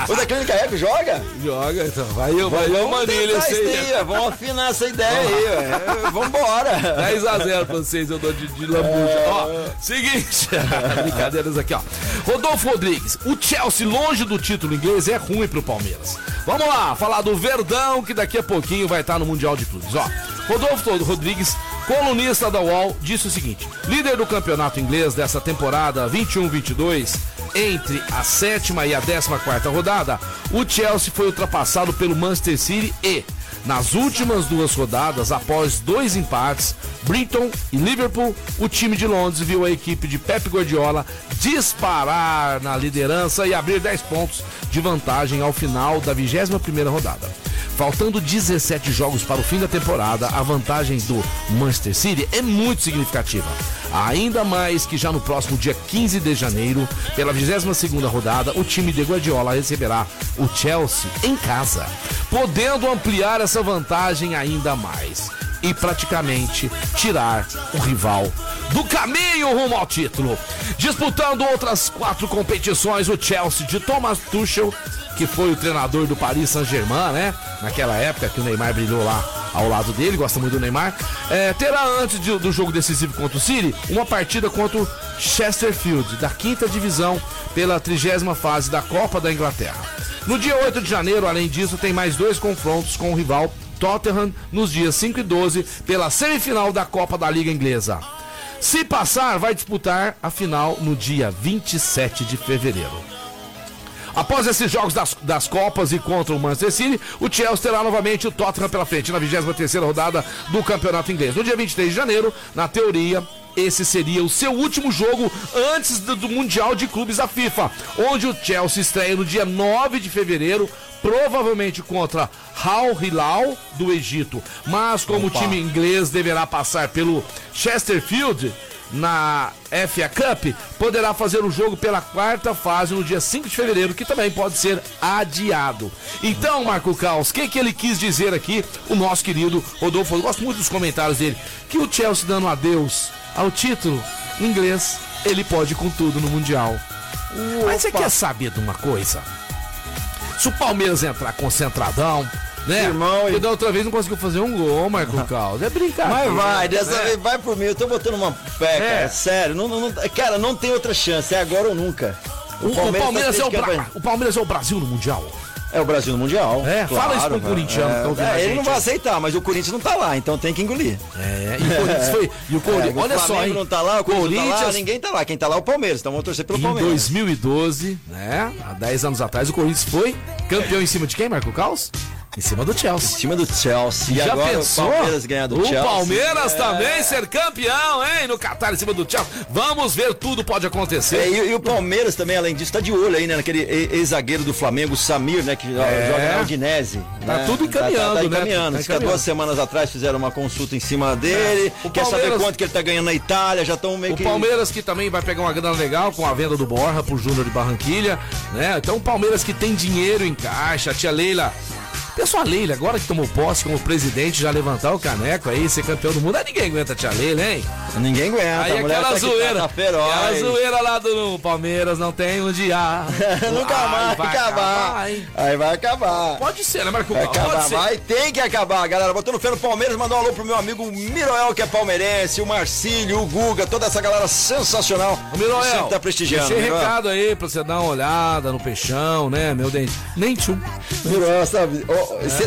o da Clínica Eco joga? Joga, então. Vai eu, vai eu, Manilha, aí. Vamos afinar essa ideia aí, velho. Vambora. 10 a 0 pra vocês, eu dou de, de lambuja. Ó, seguinte, brincadeiras aqui, ó. Rodolfo Rodrigues, o Chelsea, longe do título inglês, é ruim pro Palmeiras. Vamos lá, falar do Verdão, que daqui a pouquinho vai estar no Mundial de Clubes. Ó, Rodolfo Rodrigues, colunista da UOL, disse o seguinte: líder do campeonato inglês dessa temporada 21-22, entre a sétima e a décima quarta rodada, o Chelsea foi ultrapassado pelo Manchester City e nas últimas duas rodadas, após dois empates, Brinton e Liverpool, o time de Londres viu a equipe de Pep Guardiola disparar na liderança e abrir 10 pontos de vantagem ao final da 21ª rodada. Faltando 17 jogos para o fim da temporada, a vantagem do Manchester City é muito significativa. Ainda mais que já no próximo dia 15 de janeiro, pela 22ª rodada, o time de Guardiola receberá o Chelsea em casa, podendo ampliar essa vantagem ainda mais e praticamente tirar o rival do caminho rumo ao título. Disputando outras quatro competições, o Chelsea de Thomas Tuchel, que foi o treinador do Paris Saint-Germain, né? Naquela época que o Neymar brilhou lá ao lado dele, gosta muito do Neymar, é, terá antes de, do jogo decisivo contra o City uma partida contra o Chesterfield, da quinta divisão, pela trigésima fase da Copa da Inglaterra. No dia 8 de janeiro, além disso, tem mais dois confrontos com o rival Tottenham nos dias 5 e 12 pela semifinal da Copa da Liga Inglesa. Se passar, vai disputar a final no dia 27 de fevereiro. Após esses jogos das, das Copas e contra o Manchester City, o Chelsea terá novamente o Tottenham pela frente na 23ª rodada do Campeonato Inglês. No dia 23 de janeiro, na teoria, esse seria o seu último jogo antes do, Mundial de Clubes da FIFA, onde o Chelsea estreia no dia 9 de fevereiro, provavelmente contra Al Hilal do Egito. Mas como Opa. o time inglês deverá passar pelo Chesterfield na FA Cup, poderá fazer o jogo pela quarta fase no dia 5 de fevereiro, que também pode ser adiado. Então, Marco Caos, o que, que ele quis dizer aqui, o nosso querido Rodolfo? Eu gosto muito dos comentários dele, que o Chelsea dando adeus ao título inglês, ele pode ir com tudo no Mundial. Mas você quer saber de uma coisa? Se o Palmeiras entrar concentradão, né? Irmão, Porque e- da outra vez não conseguiu fazer um gol, Marco Caos. É brincadeira. Mas vai, dessa né? vez vai por mim. Eu tô botando uma fé, É. cara. Sério. Não, não, cara, não tem outra chance. É agora ou nunca. O, o Palmeiras, tá é o, Bra- o Palmeiras é o Brasil no Mundial. É o Brasil no Mundial. É, fala isso pro cara. corintiano tá É, a ele gente. não vai aceitar, mas o Corinthians não tá lá, então tem que engolir. É, e o Corinthians foi. E o Corinthians, É, olha o só, hein? não tá lá, o Corinthians, não tá lá, ninguém tá lá. Quem tá lá é o Palmeiras, então vamos torcer pelo em Palmeiras. 2012, né? Há 10 anos atrás, o Corinthians foi campeão em cima de quem, Marco Caos? Em cima do Chelsea. Em cima do Chelsea. E Já agora pensou? o Palmeiras ganhar do o Chelsea. Palmeiras É. também ser campeão, hein? No Qatar em cima do Chelsea. Vamos ver, tudo pode acontecer. É, e, e o Palmeiras também, além disso, tá de olho aí, né? Naquele ex-zagueiro do Flamengo, o Samir, né? Que É. joga na Udinese. Tá né? tudo encaminhando, tá, tá, né? tá encaminhando. Tá há encaminhando. duas semanas atrás fizeram uma consulta em cima dele. O Quer saber Palmeiras- quanto que ele tá ganhando na Itália, já estão meio O que... Palmeiras que também vai pegar uma grana legal com a venda do Borra pro Júnior de Barranquilha, né? Então o Palmeiras que tem dinheiro em caixa, a tia Leila. Pessoal, a Leila, agora que tomou posse como presidente, já levantar o caneco aí, ser campeão do mundo, aí ninguém aguenta a tia Leila, hein? Ninguém aguenta. Aí aquela tá, aqui, zoeira, tá, tá feroz. aquela zoeira lá do Palmeiras não tem um dia. Nunca Ai, vai, acabar. hein? Aí vai acabar. Pode ser, né, Marco? Vai Pode acabar, ser. vai, tem que acabar, galera. Botando fé no Palmeiras, mandou um alô pro meu amigo Miroel, que é palmeirense, o Marcílio, o Guga, toda essa galera sensacional. Ô, Miroel, Sempre tá prestigiando. Deixei Miroel. recado aí pra você dar uma olhada no peixão, né, meu dente. Nem tchum. Miroel, sabe?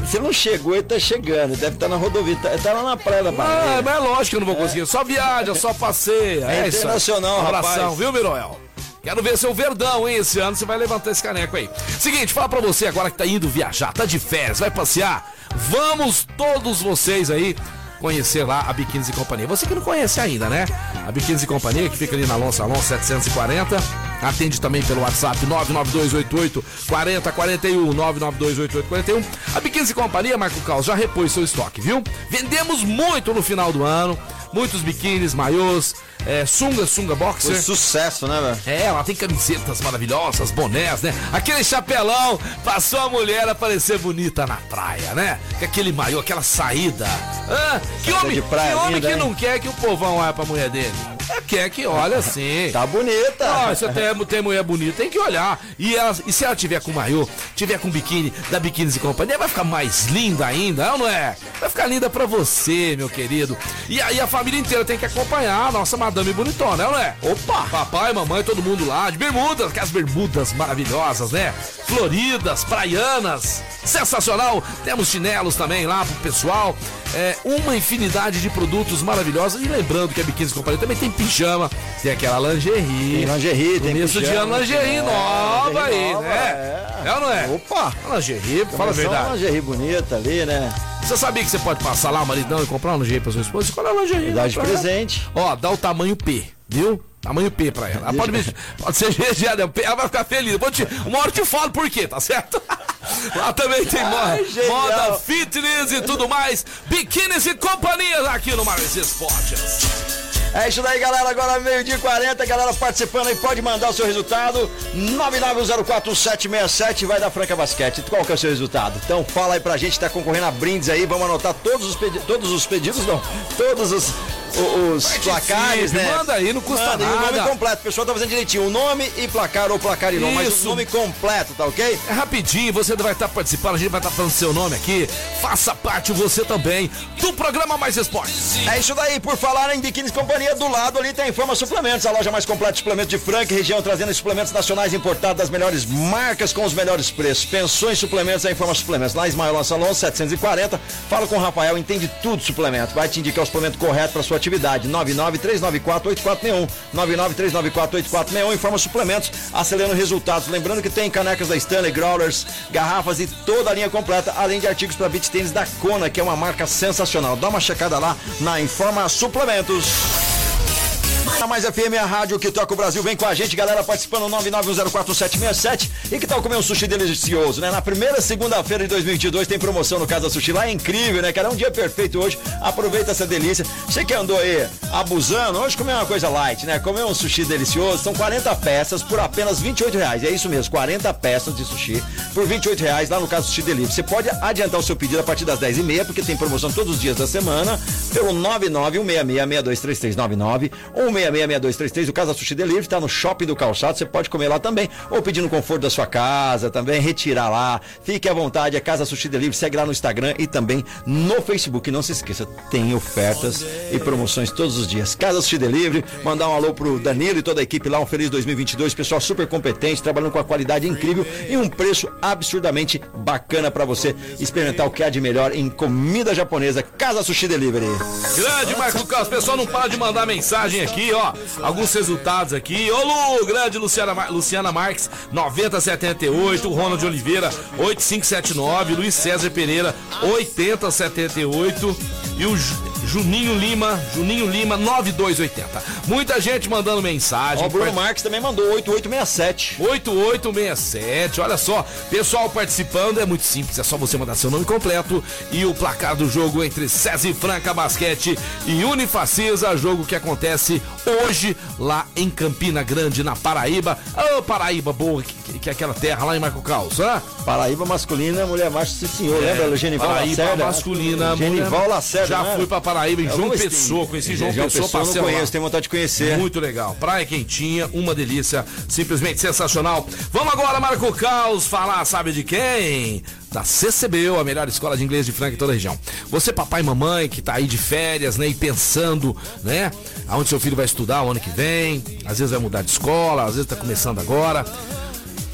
Você não chegou, ele tá chegando. Deve estar na rodovia. Tá, tá lá na praia da Ah, Bahia. mas é lógico que eu não vou conseguir. Só viaja, só passeia. É É, isso. internacional, abração, rapaz. viu, Miroel? Quero ver seu verdão, hein? Esse ano você vai levantar esse caneco aí. Seguinte, fala pra você agora que tá indo viajar, tá de férias, vai passear. Vamos todos vocês aí conhecer lá a Biquínis e Companhia. Você que não conhece ainda, né? A Biquínis e Companhia, que fica ali na Alonso Alonso 740. Atende também pelo WhatsApp 99288 4041 99288 41. A Biquínis e Companhia, Marco Caos, já repôs seu estoque, viu? Vendemos muito no final do ano. Muitos biquínis, maiôs, é, sunga, sunga boxer. Foi sucesso, né, velho? É, ela tem camisetas maravilhosas, bonés, né? Aquele chapelão, passou a mulher a parecer bonita na praia, né? Aquele maiô, aquela saída. Ah, que homem, de praia que, homem linda, que hein? não quer que o povão olhe pra mulher dele? É, quer que olha assim. Tá bonita. Ah, se tem, tem mulher bonita, tem que olhar. E, ela, e se ela tiver com maiô, tiver com biquíni da Biquínis e Companhia, vai ficar mais linda ainda, é não é? Vai ficar linda pra você, meu querido. E aí a família inteira tem que acompanhar a nossa madame bonitona, é ou não é? Opa! Papai, mamãe, todo mundo lá, de bermudas, aquelas bermudas maravilhosas, né? Floridas, praianas. Sensacional! Temos chinelos também lá pro pessoal. É, uma infinidade de produtos maravilhosos. E lembrando que a Biquínis e Companhia também tem pijama, tem aquela lingerie. Tem lingerie, tem Começo de pijama, ano, lingerie é, nova aí, nova, né? é. É ou não é? Opa! A lingerie, fala a Começou Uma verdade. lingerie bonita ali, né? Você sabia que você pode passar lá, maridão, e comprar uma lingerie pra sua esposa? Escolhe a lingerie. Dá de pra ela. presente. Ó, dá o tamanho P, viu? Tamanho P pra ela. Ela pode, pode ser GG, P, ela vai ficar feliz. Vou te, uma hora eu te falo por quê, tá certo? Lá também tem Ai, genial. moda fitness e tudo mais. Biquínis e companhias aqui no Mares Esportes. É isso daí, galera. Agora meio-dia e 40, galera participando aí, pode mandar o seu resultado. 9904767 vai da Franca Basquete. Qual que é o seu resultado? Então fala aí pra gente, tá concorrendo a brindes aí. Vamos anotar todos os, pedi todos os pedidos, não. Todos os, os placares, Participe, né? manda aí, não custa Manda, e o nada. nome completo. O pessoal tá fazendo direitinho. O nome e placar, ou placar e nome, mas o nome completo, tá ok? É rapidinho, você vai estar participando, a gente vai estar falando seu nome aqui. Faça parte você também do programa Mais Esportes. É isso daí, por falar em Biquínis Companhia, do lado ali tem Informa Suplementos, a loja mais completa de suplementos de Franca região, trazendo suplementos nacionais importados das melhores marcas com os melhores preços. Pensou em suplementos, é Informa Suplementos. Lá Ismael Alonso, 740. Fala com o Rafael, entende tudo suplemento. Vai te indicar o suplemento correto para sua atividade. 993948461. 993948461. Informa Suplementos, acelerando resultados. Lembrando que tem canecas da Stanley, growlers, garrafas e toda a linha completa, além de artigos para beach tênis da Kona, que é uma marca sensacional. Dá uma checada lá na Informa Suplementos. A Mais FM, a rádio que toca o Brasil, vem com a gente, galera, participando 991047767. E que tal comer um sushi delicioso, né? Na primeira segunda-feira de 2022 tem promoção no Casa Sushi lá, é incrível, né, cara? É um dia perfeito hoje, aproveita essa delícia. Você que andou aí abusando, hoje comer uma coisa light, né? Comer um sushi delicioso, são 40 peças por apenas 28 reais. É isso mesmo, 40 peças de sushi por 28 reais lá no Casa Sushi Delivery. Você pode adiantar o seu pedido a partir das 10h30, porque tem promoção todos os dias da semana, pelo 99166623399 ou 1666233. O Casa Sushi Delivery está no Shopping do Calçado, você pode comer lá também, ou pedir no conforto da sua casa também, retirar lá. Fique à vontade, é Casa Sushi Delivery, segue lá no Instagram e também no Facebook. Não se esqueça, tem ofertas e promoções todos os dias. Casa Sushi Delivery, mandar um alô pro Danilo e toda a equipe lá, um feliz 2022, pessoal super competente, trabalhando com a qualidade incrível e um preço absurdamente bacana para você experimentar o que há de melhor em comida japonesa. Casa Sushi Delivery. Grande Marco Carlos, pessoal não para de mandar mensagem aqui, ó. Alguns resultados aqui. Ô Lu, grande Luciana, Mar- Luciana Marques, 9078, o Ronald Oliveira, 8579, Luiz César Pereira, 8078 e o Ju- Juninho Lima, Juninho Lima, 9280. Muita gente mandando mensagem. Ó, o Bruno Part- Marques também mandou 8867. 8867, olha só, pessoal participando, é muito simples, é só você mandar seu nome completo e o placar do jogo entre César e Franca Basquete e Unifacisa, jogo que acontece hoje lá em Campina Grande, na Paraíba. Ô, Paraíba boa, que, que é aquela terra lá em Marco Caos, hã? Paraíba masculina, mulher macho, sim senhor. É, Lembra? Genival Paraíba Lacerda? masculina. Genival mulher- Lacerda. Já né? fui pra Paraíba em Eu João Pessoa, conheci João, João Pessoa, Pessoa, não passei lá. conheço, tenho vontade de conhecer. Muito legal. Praia quentinha, uma delícia, simplesmente sensacional. Vamos agora, Marco Caos, falar, sabe de quem? Da CCBU, a melhor escola de inglês de Franca em toda a região. Você, papai e mamãe, que tá aí de férias, né, e pensando, né, aonde seu filho vai estudar o ano que vem, às vezes vai mudar de escola, às vezes tá começando agora.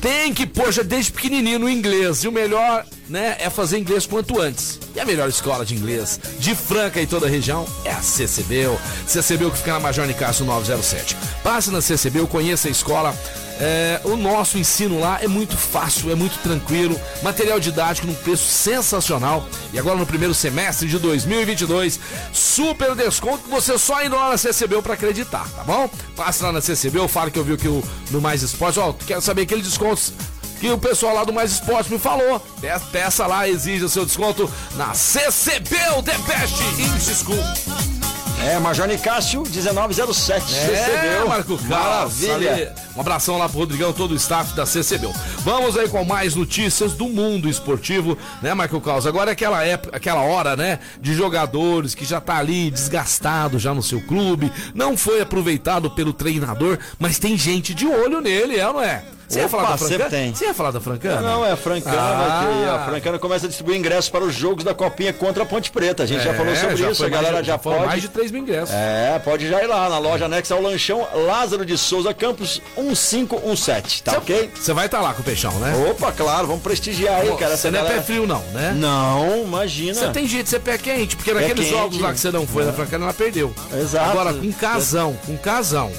Tem que já desde pequenininho no inglês. E o melhor, né, é fazer inglês quanto antes. E a melhor escola de inglês de Franca e toda a região é a CCBU. CCBU que fica na Major Nicasso 907. Passe na CCBU, conheça a escola. É, o nosso ensino lá é muito fácil, é muito tranquilo, material didático num preço sensacional. E agora no primeiro semestre de 2022, super desconto que você só indo lá na CCBU para acreditar, tá bom? Passe lá na CCBU, fala que eu vi que o no Mais Esporte, ó, quero saber aqueles descontos que o pessoal lá do Mais Esporte me falou. Pe- Peça lá, exija o seu desconto na CCBU Best English School. É, Major Nicásio, 1907. É, recebeu. Marco Carlos. Maravilha. ali, Um abração lá pro Rodrigão, todo o staff da CCBU. Vamos aí com mais notícias do mundo esportivo, né, Marco Carlos? Agora é aquela época, aquela hora, né, de jogadores que já tá ali desgastado já no seu clube, não foi aproveitado pelo treinador, mas tem gente de olho nele, é ou não é? Você ia Opa, falar da Francana? tem. Você ia falar da Francana? Não, é a Francana. Ah. a Francana começa a distribuir ingressos para os jogos da Copinha contra a Ponte Preta. A gente já falou sobre isso, É, foi a galera mais, já foram pode. mais de 3 mil ingressos. É, pode já ir lá na loja anexa ao lanchão Lázaro de Souza Campos 1517, tá ok? Você vai estar lá com o Peixão, né? Opa, claro, vamos prestigiar aí, cara. Você não é galera. pé frio, não, né? Não, imagina. Você tem jeito de ser pé quente, porque naqueles quente. jogos lá que você não foi na Francana, ela perdeu. Exato. Agora, com casão, com casão.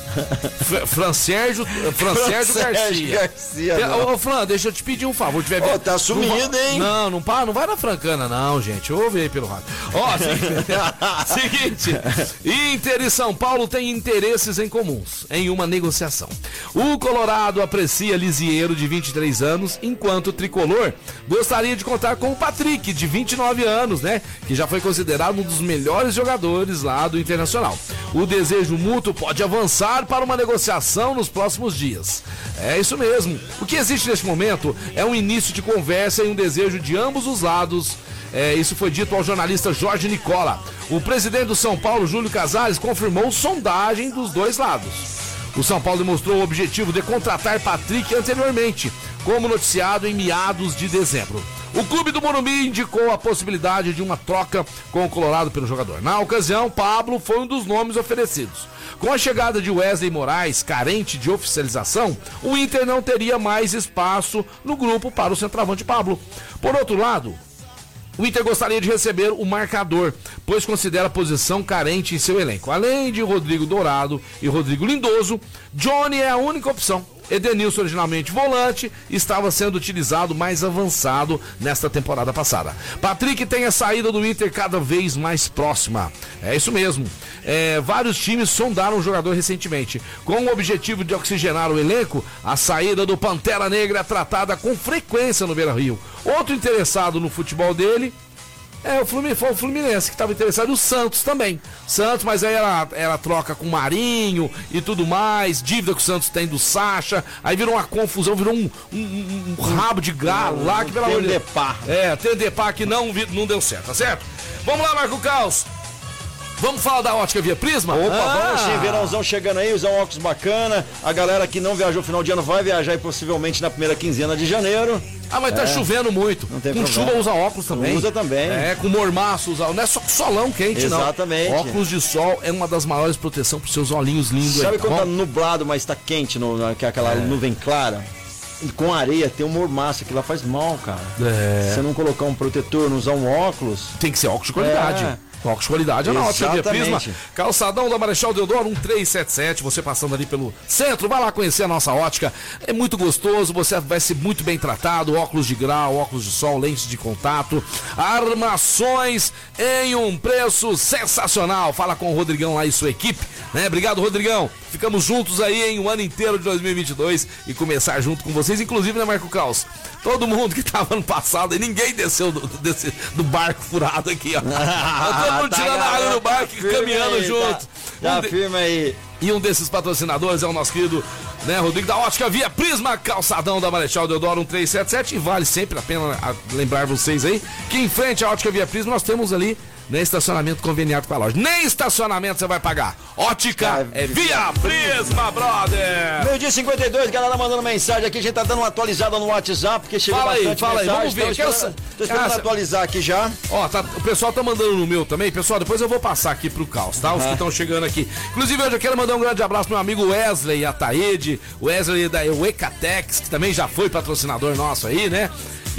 Fr- Fran Sérgio Garcia. Garcia, Ô. Ô, Fran, deixa eu te pedir um favor. Tiver Ô, tá sumido, não, hein? Não, não, para, não vai na Francana, não, gente. Ouve aí pelo rádio. Ó, seguinte, seguinte. Inter e São Paulo têm interesses em comuns em uma negociação. O Colorado aprecia Lisieiro, de 23 anos, enquanto o Tricolor gostaria de contar com o Patrick, de 29 anos, né? Que já foi considerado um dos melhores jogadores lá do Internacional. O desejo mútuo pode avançar para uma negociação nos próximos dias. É isso mesmo. O que existe neste momento é um início de conversa e um desejo de ambos os lados. É, isso foi dito ao jornalista Jorge Nicola. O presidente do São Paulo, Júlio Casares, confirmou sondagem dos dois lados. O São Paulo demonstrou o objetivo de contratar Patrick anteriormente, como noticiado em meados de dezembro. O clube do Morumbi indicou a possibilidade de uma troca com o Colorado pelo jogador. Na ocasião, Pablo foi um dos nomes oferecidos. Com a chegada de Wesley Moraes, carente de oficialização, o Inter não teria mais espaço no grupo para o centroavante Pablo. Por outro lado, o Inter gostaria de receber o marcador, pois considera a posição carente em seu elenco. Além de Rodrigo Dourado e Rodrigo Lindoso, Johnny é a única opção. Edenilson, originalmente volante, estava sendo utilizado mais avançado nesta temporada passada. Patrick tem a saída do Inter cada vez mais próxima. É isso mesmo. É, vários times sondaram o jogador recentemente. Com o objetivo de oxigenar o elenco, a saída do Pantera Negra é tratada com frequência no Beira Rio. Outro interessado no futebol dele é, o Fluminense, foi o Fluminense que estava interessado e o Santos também. Santos, mas aí ela, ela troca com o Marinho e tudo mais, dívida que o Santos tem do Sacha, aí virou uma confusão, virou um, um- um- rabo de galo lá que pelo amor de Deus. Tendepá. É, Tendepá que não, não deu certo, tá certo? Vamos lá, Marco Caos. Vamos falar da ótica via Prisma? Opa, Ah, vamos sim, verãozão chegando aí, usar um óculos bacana. A galera que não viajou no final de ano vai viajar aí possivelmente na primeira quinzena de janeiro. Ah, mas tá chovendo muito. Não tem com problema. chuva usa óculos também. Usa também. É, com mormaço usa. Não é só com solão quente, Exatamente. não. Óculos de sol é uma das maiores proteções pros seus olhinhos lindos Sabe aí. tá quando tá bom? nublado, mas tá quente, no, que é aquela nuvem clara? E com areia tem um mormaço, aquilo lá faz mal, cara. É. Se você não colocar um protetor, não usar um óculos. Tem que ser óculos de qualidade. É. Óculos de qualidade é na ótica via Prisma. Exatamente. Calçadão da Marechal Deodoro 1377. Você passando ali pelo centro, vai lá conhecer a nossa ótica. É muito gostoso, você vai ser muito bem tratado. Óculos de grau, óculos de sol, lentes de contato, armações em um preço sensacional. Fala com o Rodrigão lá e sua equipe. Né? Obrigado, Rodrigão. Ficamos juntos aí em um ano inteiro de 2022 e começar junto com vocês, inclusive, né, Marco Caos? Todo mundo que tava ano passado e ninguém desceu do, desse- do barco furado aqui, ó. Todo mundo tirando a água do barco e caminhando aí, junto. Tá, Um de- aí. e um desses patrocinadores é o nosso querido, né, Rodrigo da Ótica Via Prisma, calçadão da Marechal Deodoro 1377. E vale sempre a pena a- lembrar vocês aí que em frente à Ótica Via Prisma nós temos ali né, estacionamento conveniado com a loja. Nem estacionamento você vai pagar. Ótica é Via Prisma, brother! Meio dia 52, galera mandando mensagem aqui. A gente tá dando uma atualizada no WhatsApp, porque chegou Fala aí, fala aí, mensagem. vamos ver, Tô quero esperando, tô esperando Ah, atualizar aqui já. Ó, tá- o pessoal tá mandando no meu também. Pessoal, depois eu vou passar aqui pro caos, tá? Os que estão chegando aqui. Inclusive, hoje eu quero mandar um grande abraço pro meu amigo Wesley Ataede, Wesley da Ecatex, que também já foi patrocinador nosso aí, né?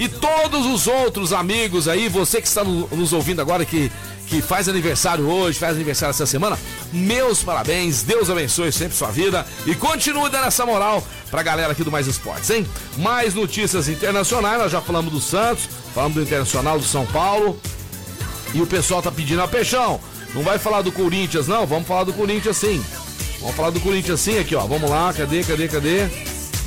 E todos os outros amigos aí, você que está no- nos ouvindo agora, que, que faz aniversário hoje, faz aniversário essa semana, meus parabéns, Deus abençoe sempre sua vida e continue dando essa moral pra galera aqui do Mais Esportes, hein? Mais notícias internacionais, nós já falamos do Santos, falamos do Internacional do São Paulo, e o pessoal tá pedindo, a Peixão, não vai falar do Corinthians, não? Vamos falar do Corinthians sim. Vamos falar do Corinthians sim aqui, ó. Vamos lá, cadê, cadê, cadê?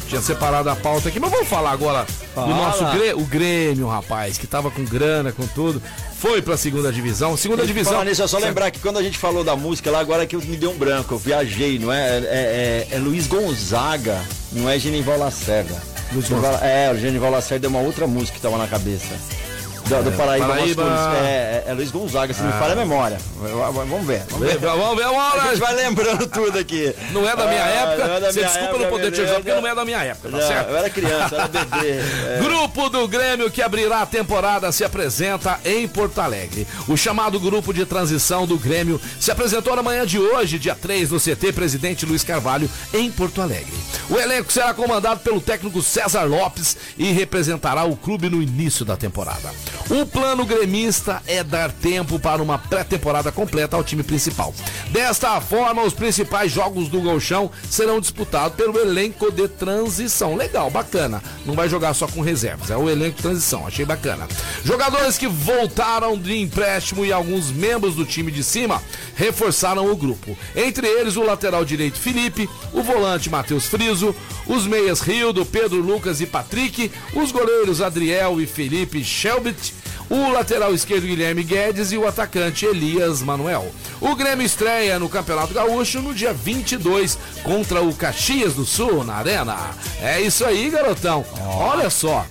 Tinha separado a pauta aqui, mas vamos falar agora Fala. do nosso Grê- o Grêmio, rapaz, que tava com grana, com tudo. foi pra segunda divisão. Segunda divisão. Falar nisso, é só lembrar que quando a gente falou da música lá, agora que me deu um branco, eu viajei, não é? É, é, é Luiz Gonzaga, não é Genival Lacerda. Luiz Gonzaga. É, o Genival Lacerda é uma outra música que tava na cabeça. Do, do Paraíba, Paraíba. É, é, é Luiz Gonzaga, se não me falha a memória. Vamos ver. Vamos ver. Vamos ver A hora. gente vai lembrando tudo aqui. Não é da minha Ah, época. não é da Você minha desculpa época, não poder te ajudar, porque não é da minha época, tá Não, certo? eu era criança, era bebê. É. Grupo do Grêmio que abrirá a temporada se apresenta em Porto Alegre. O chamado grupo de transição do Grêmio se apresentou na manhã de hoje, dia 3, no CT Presidente Luiz Carvalho, em Porto Alegre. O elenco será comandado pelo técnico César Lopes e representará o clube no início da temporada. O plano gremista é dar tempo para uma pré-temporada completa ao time principal. Desta forma, os principais jogos do Golchão serão disputados pelo elenco de transição. Legal, bacana. Não vai jogar só com reservas, é o elenco de transição, achei bacana. Jogadores que voltaram de empréstimo e alguns membros do time de cima reforçaram o grupo. Entre eles, o lateral direito Felipe, o volante Matheus Friso, os meias Rildo, Pedro Lucas e Patrick, os goleiros Adriel e Felipe Shelbit, o lateral esquerdo Guilherme Guedes e o atacante Elias Manuel. O Grêmio estreia no Campeonato Gaúcho no dia 22 contra o Caxias do Sul, na Arena. É isso aí, garotão. Olha só.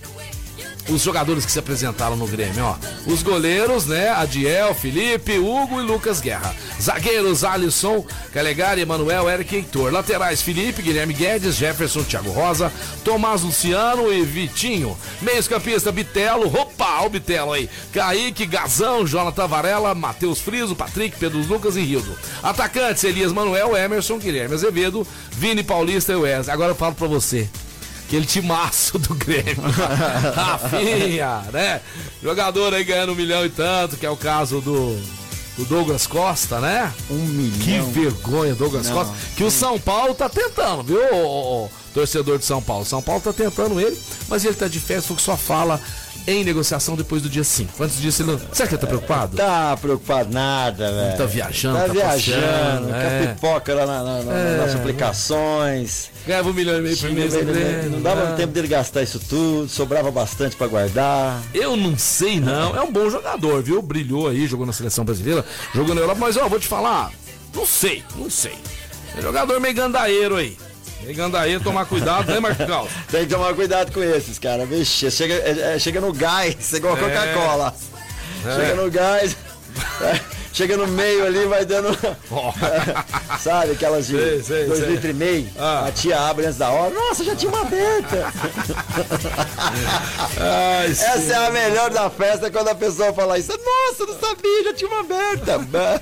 Os jogadores que se apresentaram no Grêmio, ó. Os goleiros, né? Adiel, Felipe, Hugo e Lucas Guerra. Zagueiros, Alisson, Calegari, Emanuel, Eric Heitor. Laterais, Felipe, Guilherme Guedes, Jefferson, Thiago Rosa, Tomás Luciano e Vitinho. Meios campista, Bitelo, opa, o Bitelo aí. Kaique, Gazão, Jonathan Varela, Matheus Friso, Patrick, Pedro Lucas e Rildo. Atacantes, Elias Manuel, Emerson, Guilherme Azevedo, Vini Paulista e Wesley. Agora eu falo pra você aquele timaço do Grêmio. Rafinha, né? Jogador aí ganhando um milhão e tanto, que é o caso do, do Douglas Costa, né? Um milhão. Que vergonha, Douglas Não. Costa. Que o São Paulo tá tentando, viu, ô, ô, torcedor de São Paulo? São Paulo tá tentando ele, mas ele tá de férias, porque só fala em negociação depois do dia 5. Antes disso, ele não. Será que ele tá preocupado? Tá preocupado nada, velho. Tá viajando, Tá, tá viajando, passeando, com é. pipoca lá na- na- na- É. nas aplicações. Ganhava um milhão e meio por mês Grêmio. Não dava né? tempo dele gastar isso tudo, sobrava bastante pra guardar. Eu não sei não. É um bom jogador, viu? Brilhou aí, jogou na seleção brasileira, jogou na Europa, mas ó, vou te falar, não sei, não sei. É jogador meio gandaeiro aí. Meio gandaeiro, tomar cuidado, né, Marco Carlos? Tem que tomar cuidado com esses, cara. Vixe, chega, é- é- chega no gás, é igual a É. Coca-Cola. Chega no gás, chega no meio ali, vai dando. Sabe, aquelas de Sei, sei, dois sei. litros e meio. Ah. A tia abre antes da hora. Nossa, já tinha uma aberta. Ai, Essa é a melhor da festa quando a pessoa fala isso. Nossa, não sabia, já tinha uma aberta.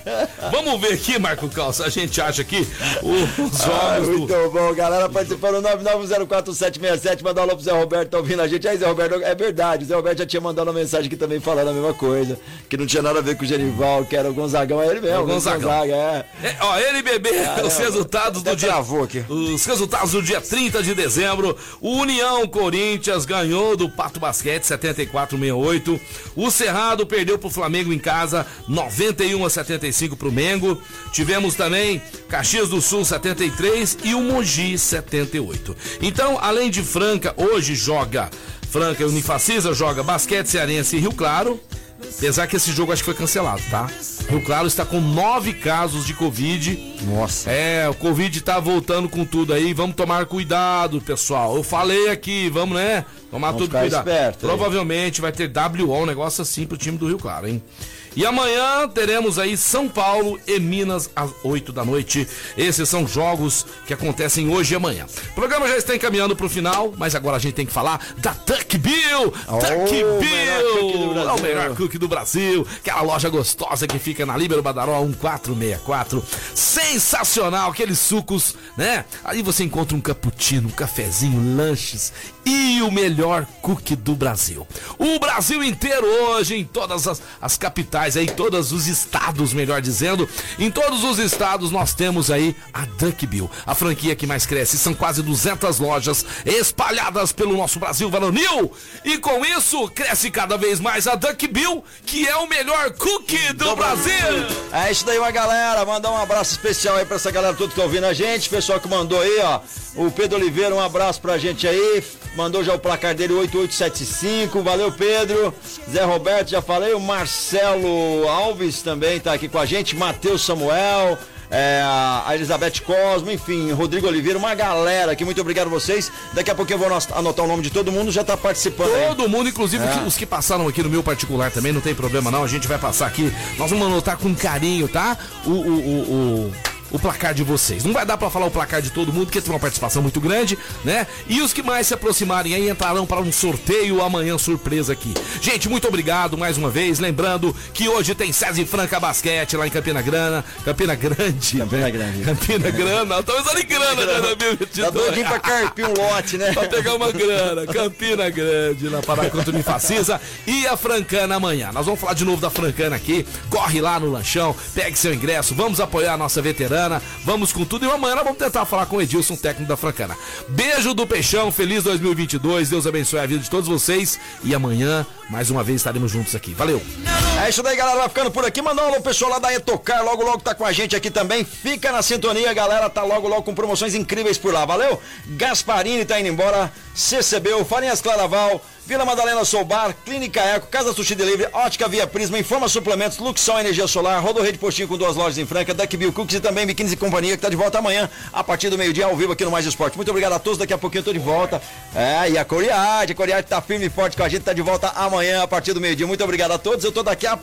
Vamos ver aqui, Marco Calça. A gente acha que os Ah, jogos do. muito bom, galera participando 9904767, mandar um alô pro Zé Roberto, tá ouvindo a gente. Aí, Zé Roberto, é verdade, o Zé Roberto já tinha mandado uma mensagem aqui também falando a mesma coisa, que não tinha nada a ver com o Genival, que era o Gonzagão, é ele mesmo, É o Gonzagão. Gonzaga, é. É, ó, NBB, os não, resultados do dia. aqui. Os resultados do dia 30 de dezembro. O União Corinthians ganhou do Pato Basquete 74-68. O Cerrado perdeu pro Flamengo em casa 91 a 75 pro Mengo. Tivemos também Caxias do Sul 73 e o Mogi 78. Então, além de Franca, hoje joga Franca e Unifacisa, joga Basquete Cearense e Rio Claro. Apesar que esse jogo acho que foi cancelado, tá? Rio Claro está com nove casos de Covid. Nossa. É, o Covid tá voltando com tudo aí. Vamos tomar cuidado, pessoal. Eu falei aqui, vamos, né? Tomar Vamos tudo cuidado. esperto aí. Provavelmente vai ter WO, um negócio assim pro time do Rio Claro, hein? E amanhã teremos aí São Paulo e Minas às 8 da noite. Esses são jogos que acontecem hoje e amanhã. O programa já está encaminhando pro final, mas agora a gente tem que falar da Tuck Bill. Tuck Oh, do Bill! É o melhor cookie do Brasil. Aquela loja gostosa que fica na Líbero Badaró 1464. Sensacional, aqueles sucos, né? Aí você encontra um cappuccino, um cafezinho, lanches e o melhor cookie do Brasil. O Brasil inteiro hoje, em todas as, as capitais capitais aí, todos os estados, melhor dizendo. Em todos os estados nós temos aí a Duck Bill, a franquia que mais cresce. São quase 200 lojas espalhadas pelo nosso Brasil varonil. E com isso, cresce cada vez mais a Duck Bill, que é o melhor cookie do, do Brasil. É isso daí, uma galera. Mandar um abraço especial aí pra essa galera toda que tá ouvindo a gente. Pessoal que mandou aí, ó. O Pedro Oliveira, um abraço pra gente aí. Mandou já o placar dele 8875. Valeu, Pedro. Zé Roberto, já falei. O Marcelo Alves também tá aqui com a gente. Matheus Samuel é, a Elizabeth Cosmo, enfim, Rodrigo Oliveira, uma galera aqui, muito obrigado a vocês. Daqui a pouco eu vou anotar o nome de todo mundo, já tá participando. Todo aí. mundo, inclusive é. os que passaram aqui no meu particular também, não tem problema não, a gente vai passar aqui. Nós vamos anotar com carinho, tá? o, o, o, o o placar de vocês. Não vai dar para falar o placar de todo mundo, porque tem uma participação muito grande, né? E os que mais se aproximarem aí entrarão para um sorteio amanhã surpresa aqui. Gente, muito obrigado mais uma vez. Lembrando que hoje tem César Franca Basquete lá em Campina Grana. Campina Grande. Campina Grande. Campina Grana. Pensando em grana, já, Tá doidinho pra carpir um lote, né? pra pegar uma grana. Campina Grande, na Paraconto de Facisa. E a Francana amanhã. Nós vamos falar de novo da Francana aqui. Corre lá no lanchão, pegue seu ingresso. Vamos apoiar a nossa veterana Francana. Vamos com tudo e amanhã nós vamos tentar falar com o Edilson, técnico da Francana. Beijo do Peixão, feliz 2022. Deus abençoe a vida de todos vocês e amanhã mais uma vez estaremos juntos aqui. Valeu. É isso daí, galera. Vai ficando por aqui. Mandar um alô pessoal lá da Etocar. Logo, logo tá com a gente aqui também. Fica na sintonia, galera. Tá logo, logo com promoções incríveis por lá. Valeu? Gasparini tá indo embora. CCB, Farinhas Claraval. Vila Madalena Soubar, Clínica Eco, Casa Sushi Delivery, Ótica Via Prisma, Informa Suplementos, Luxol Energia Solar, Rede Postinho com duas lojas em Franca, Duck Bill Cookies e também Biquínis e Companhia, que está de volta amanhã, a partir do meio-dia, ao vivo aqui no Mais Esporte. Muito obrigado a todos, daqui a pouquinho eu tô de volta. É, e a Coriade, a Coriade tá firme e forte com a gente, tá de volta amanhã, a partir do meio-dia. Muito obrigado a todos, eu tô daqui a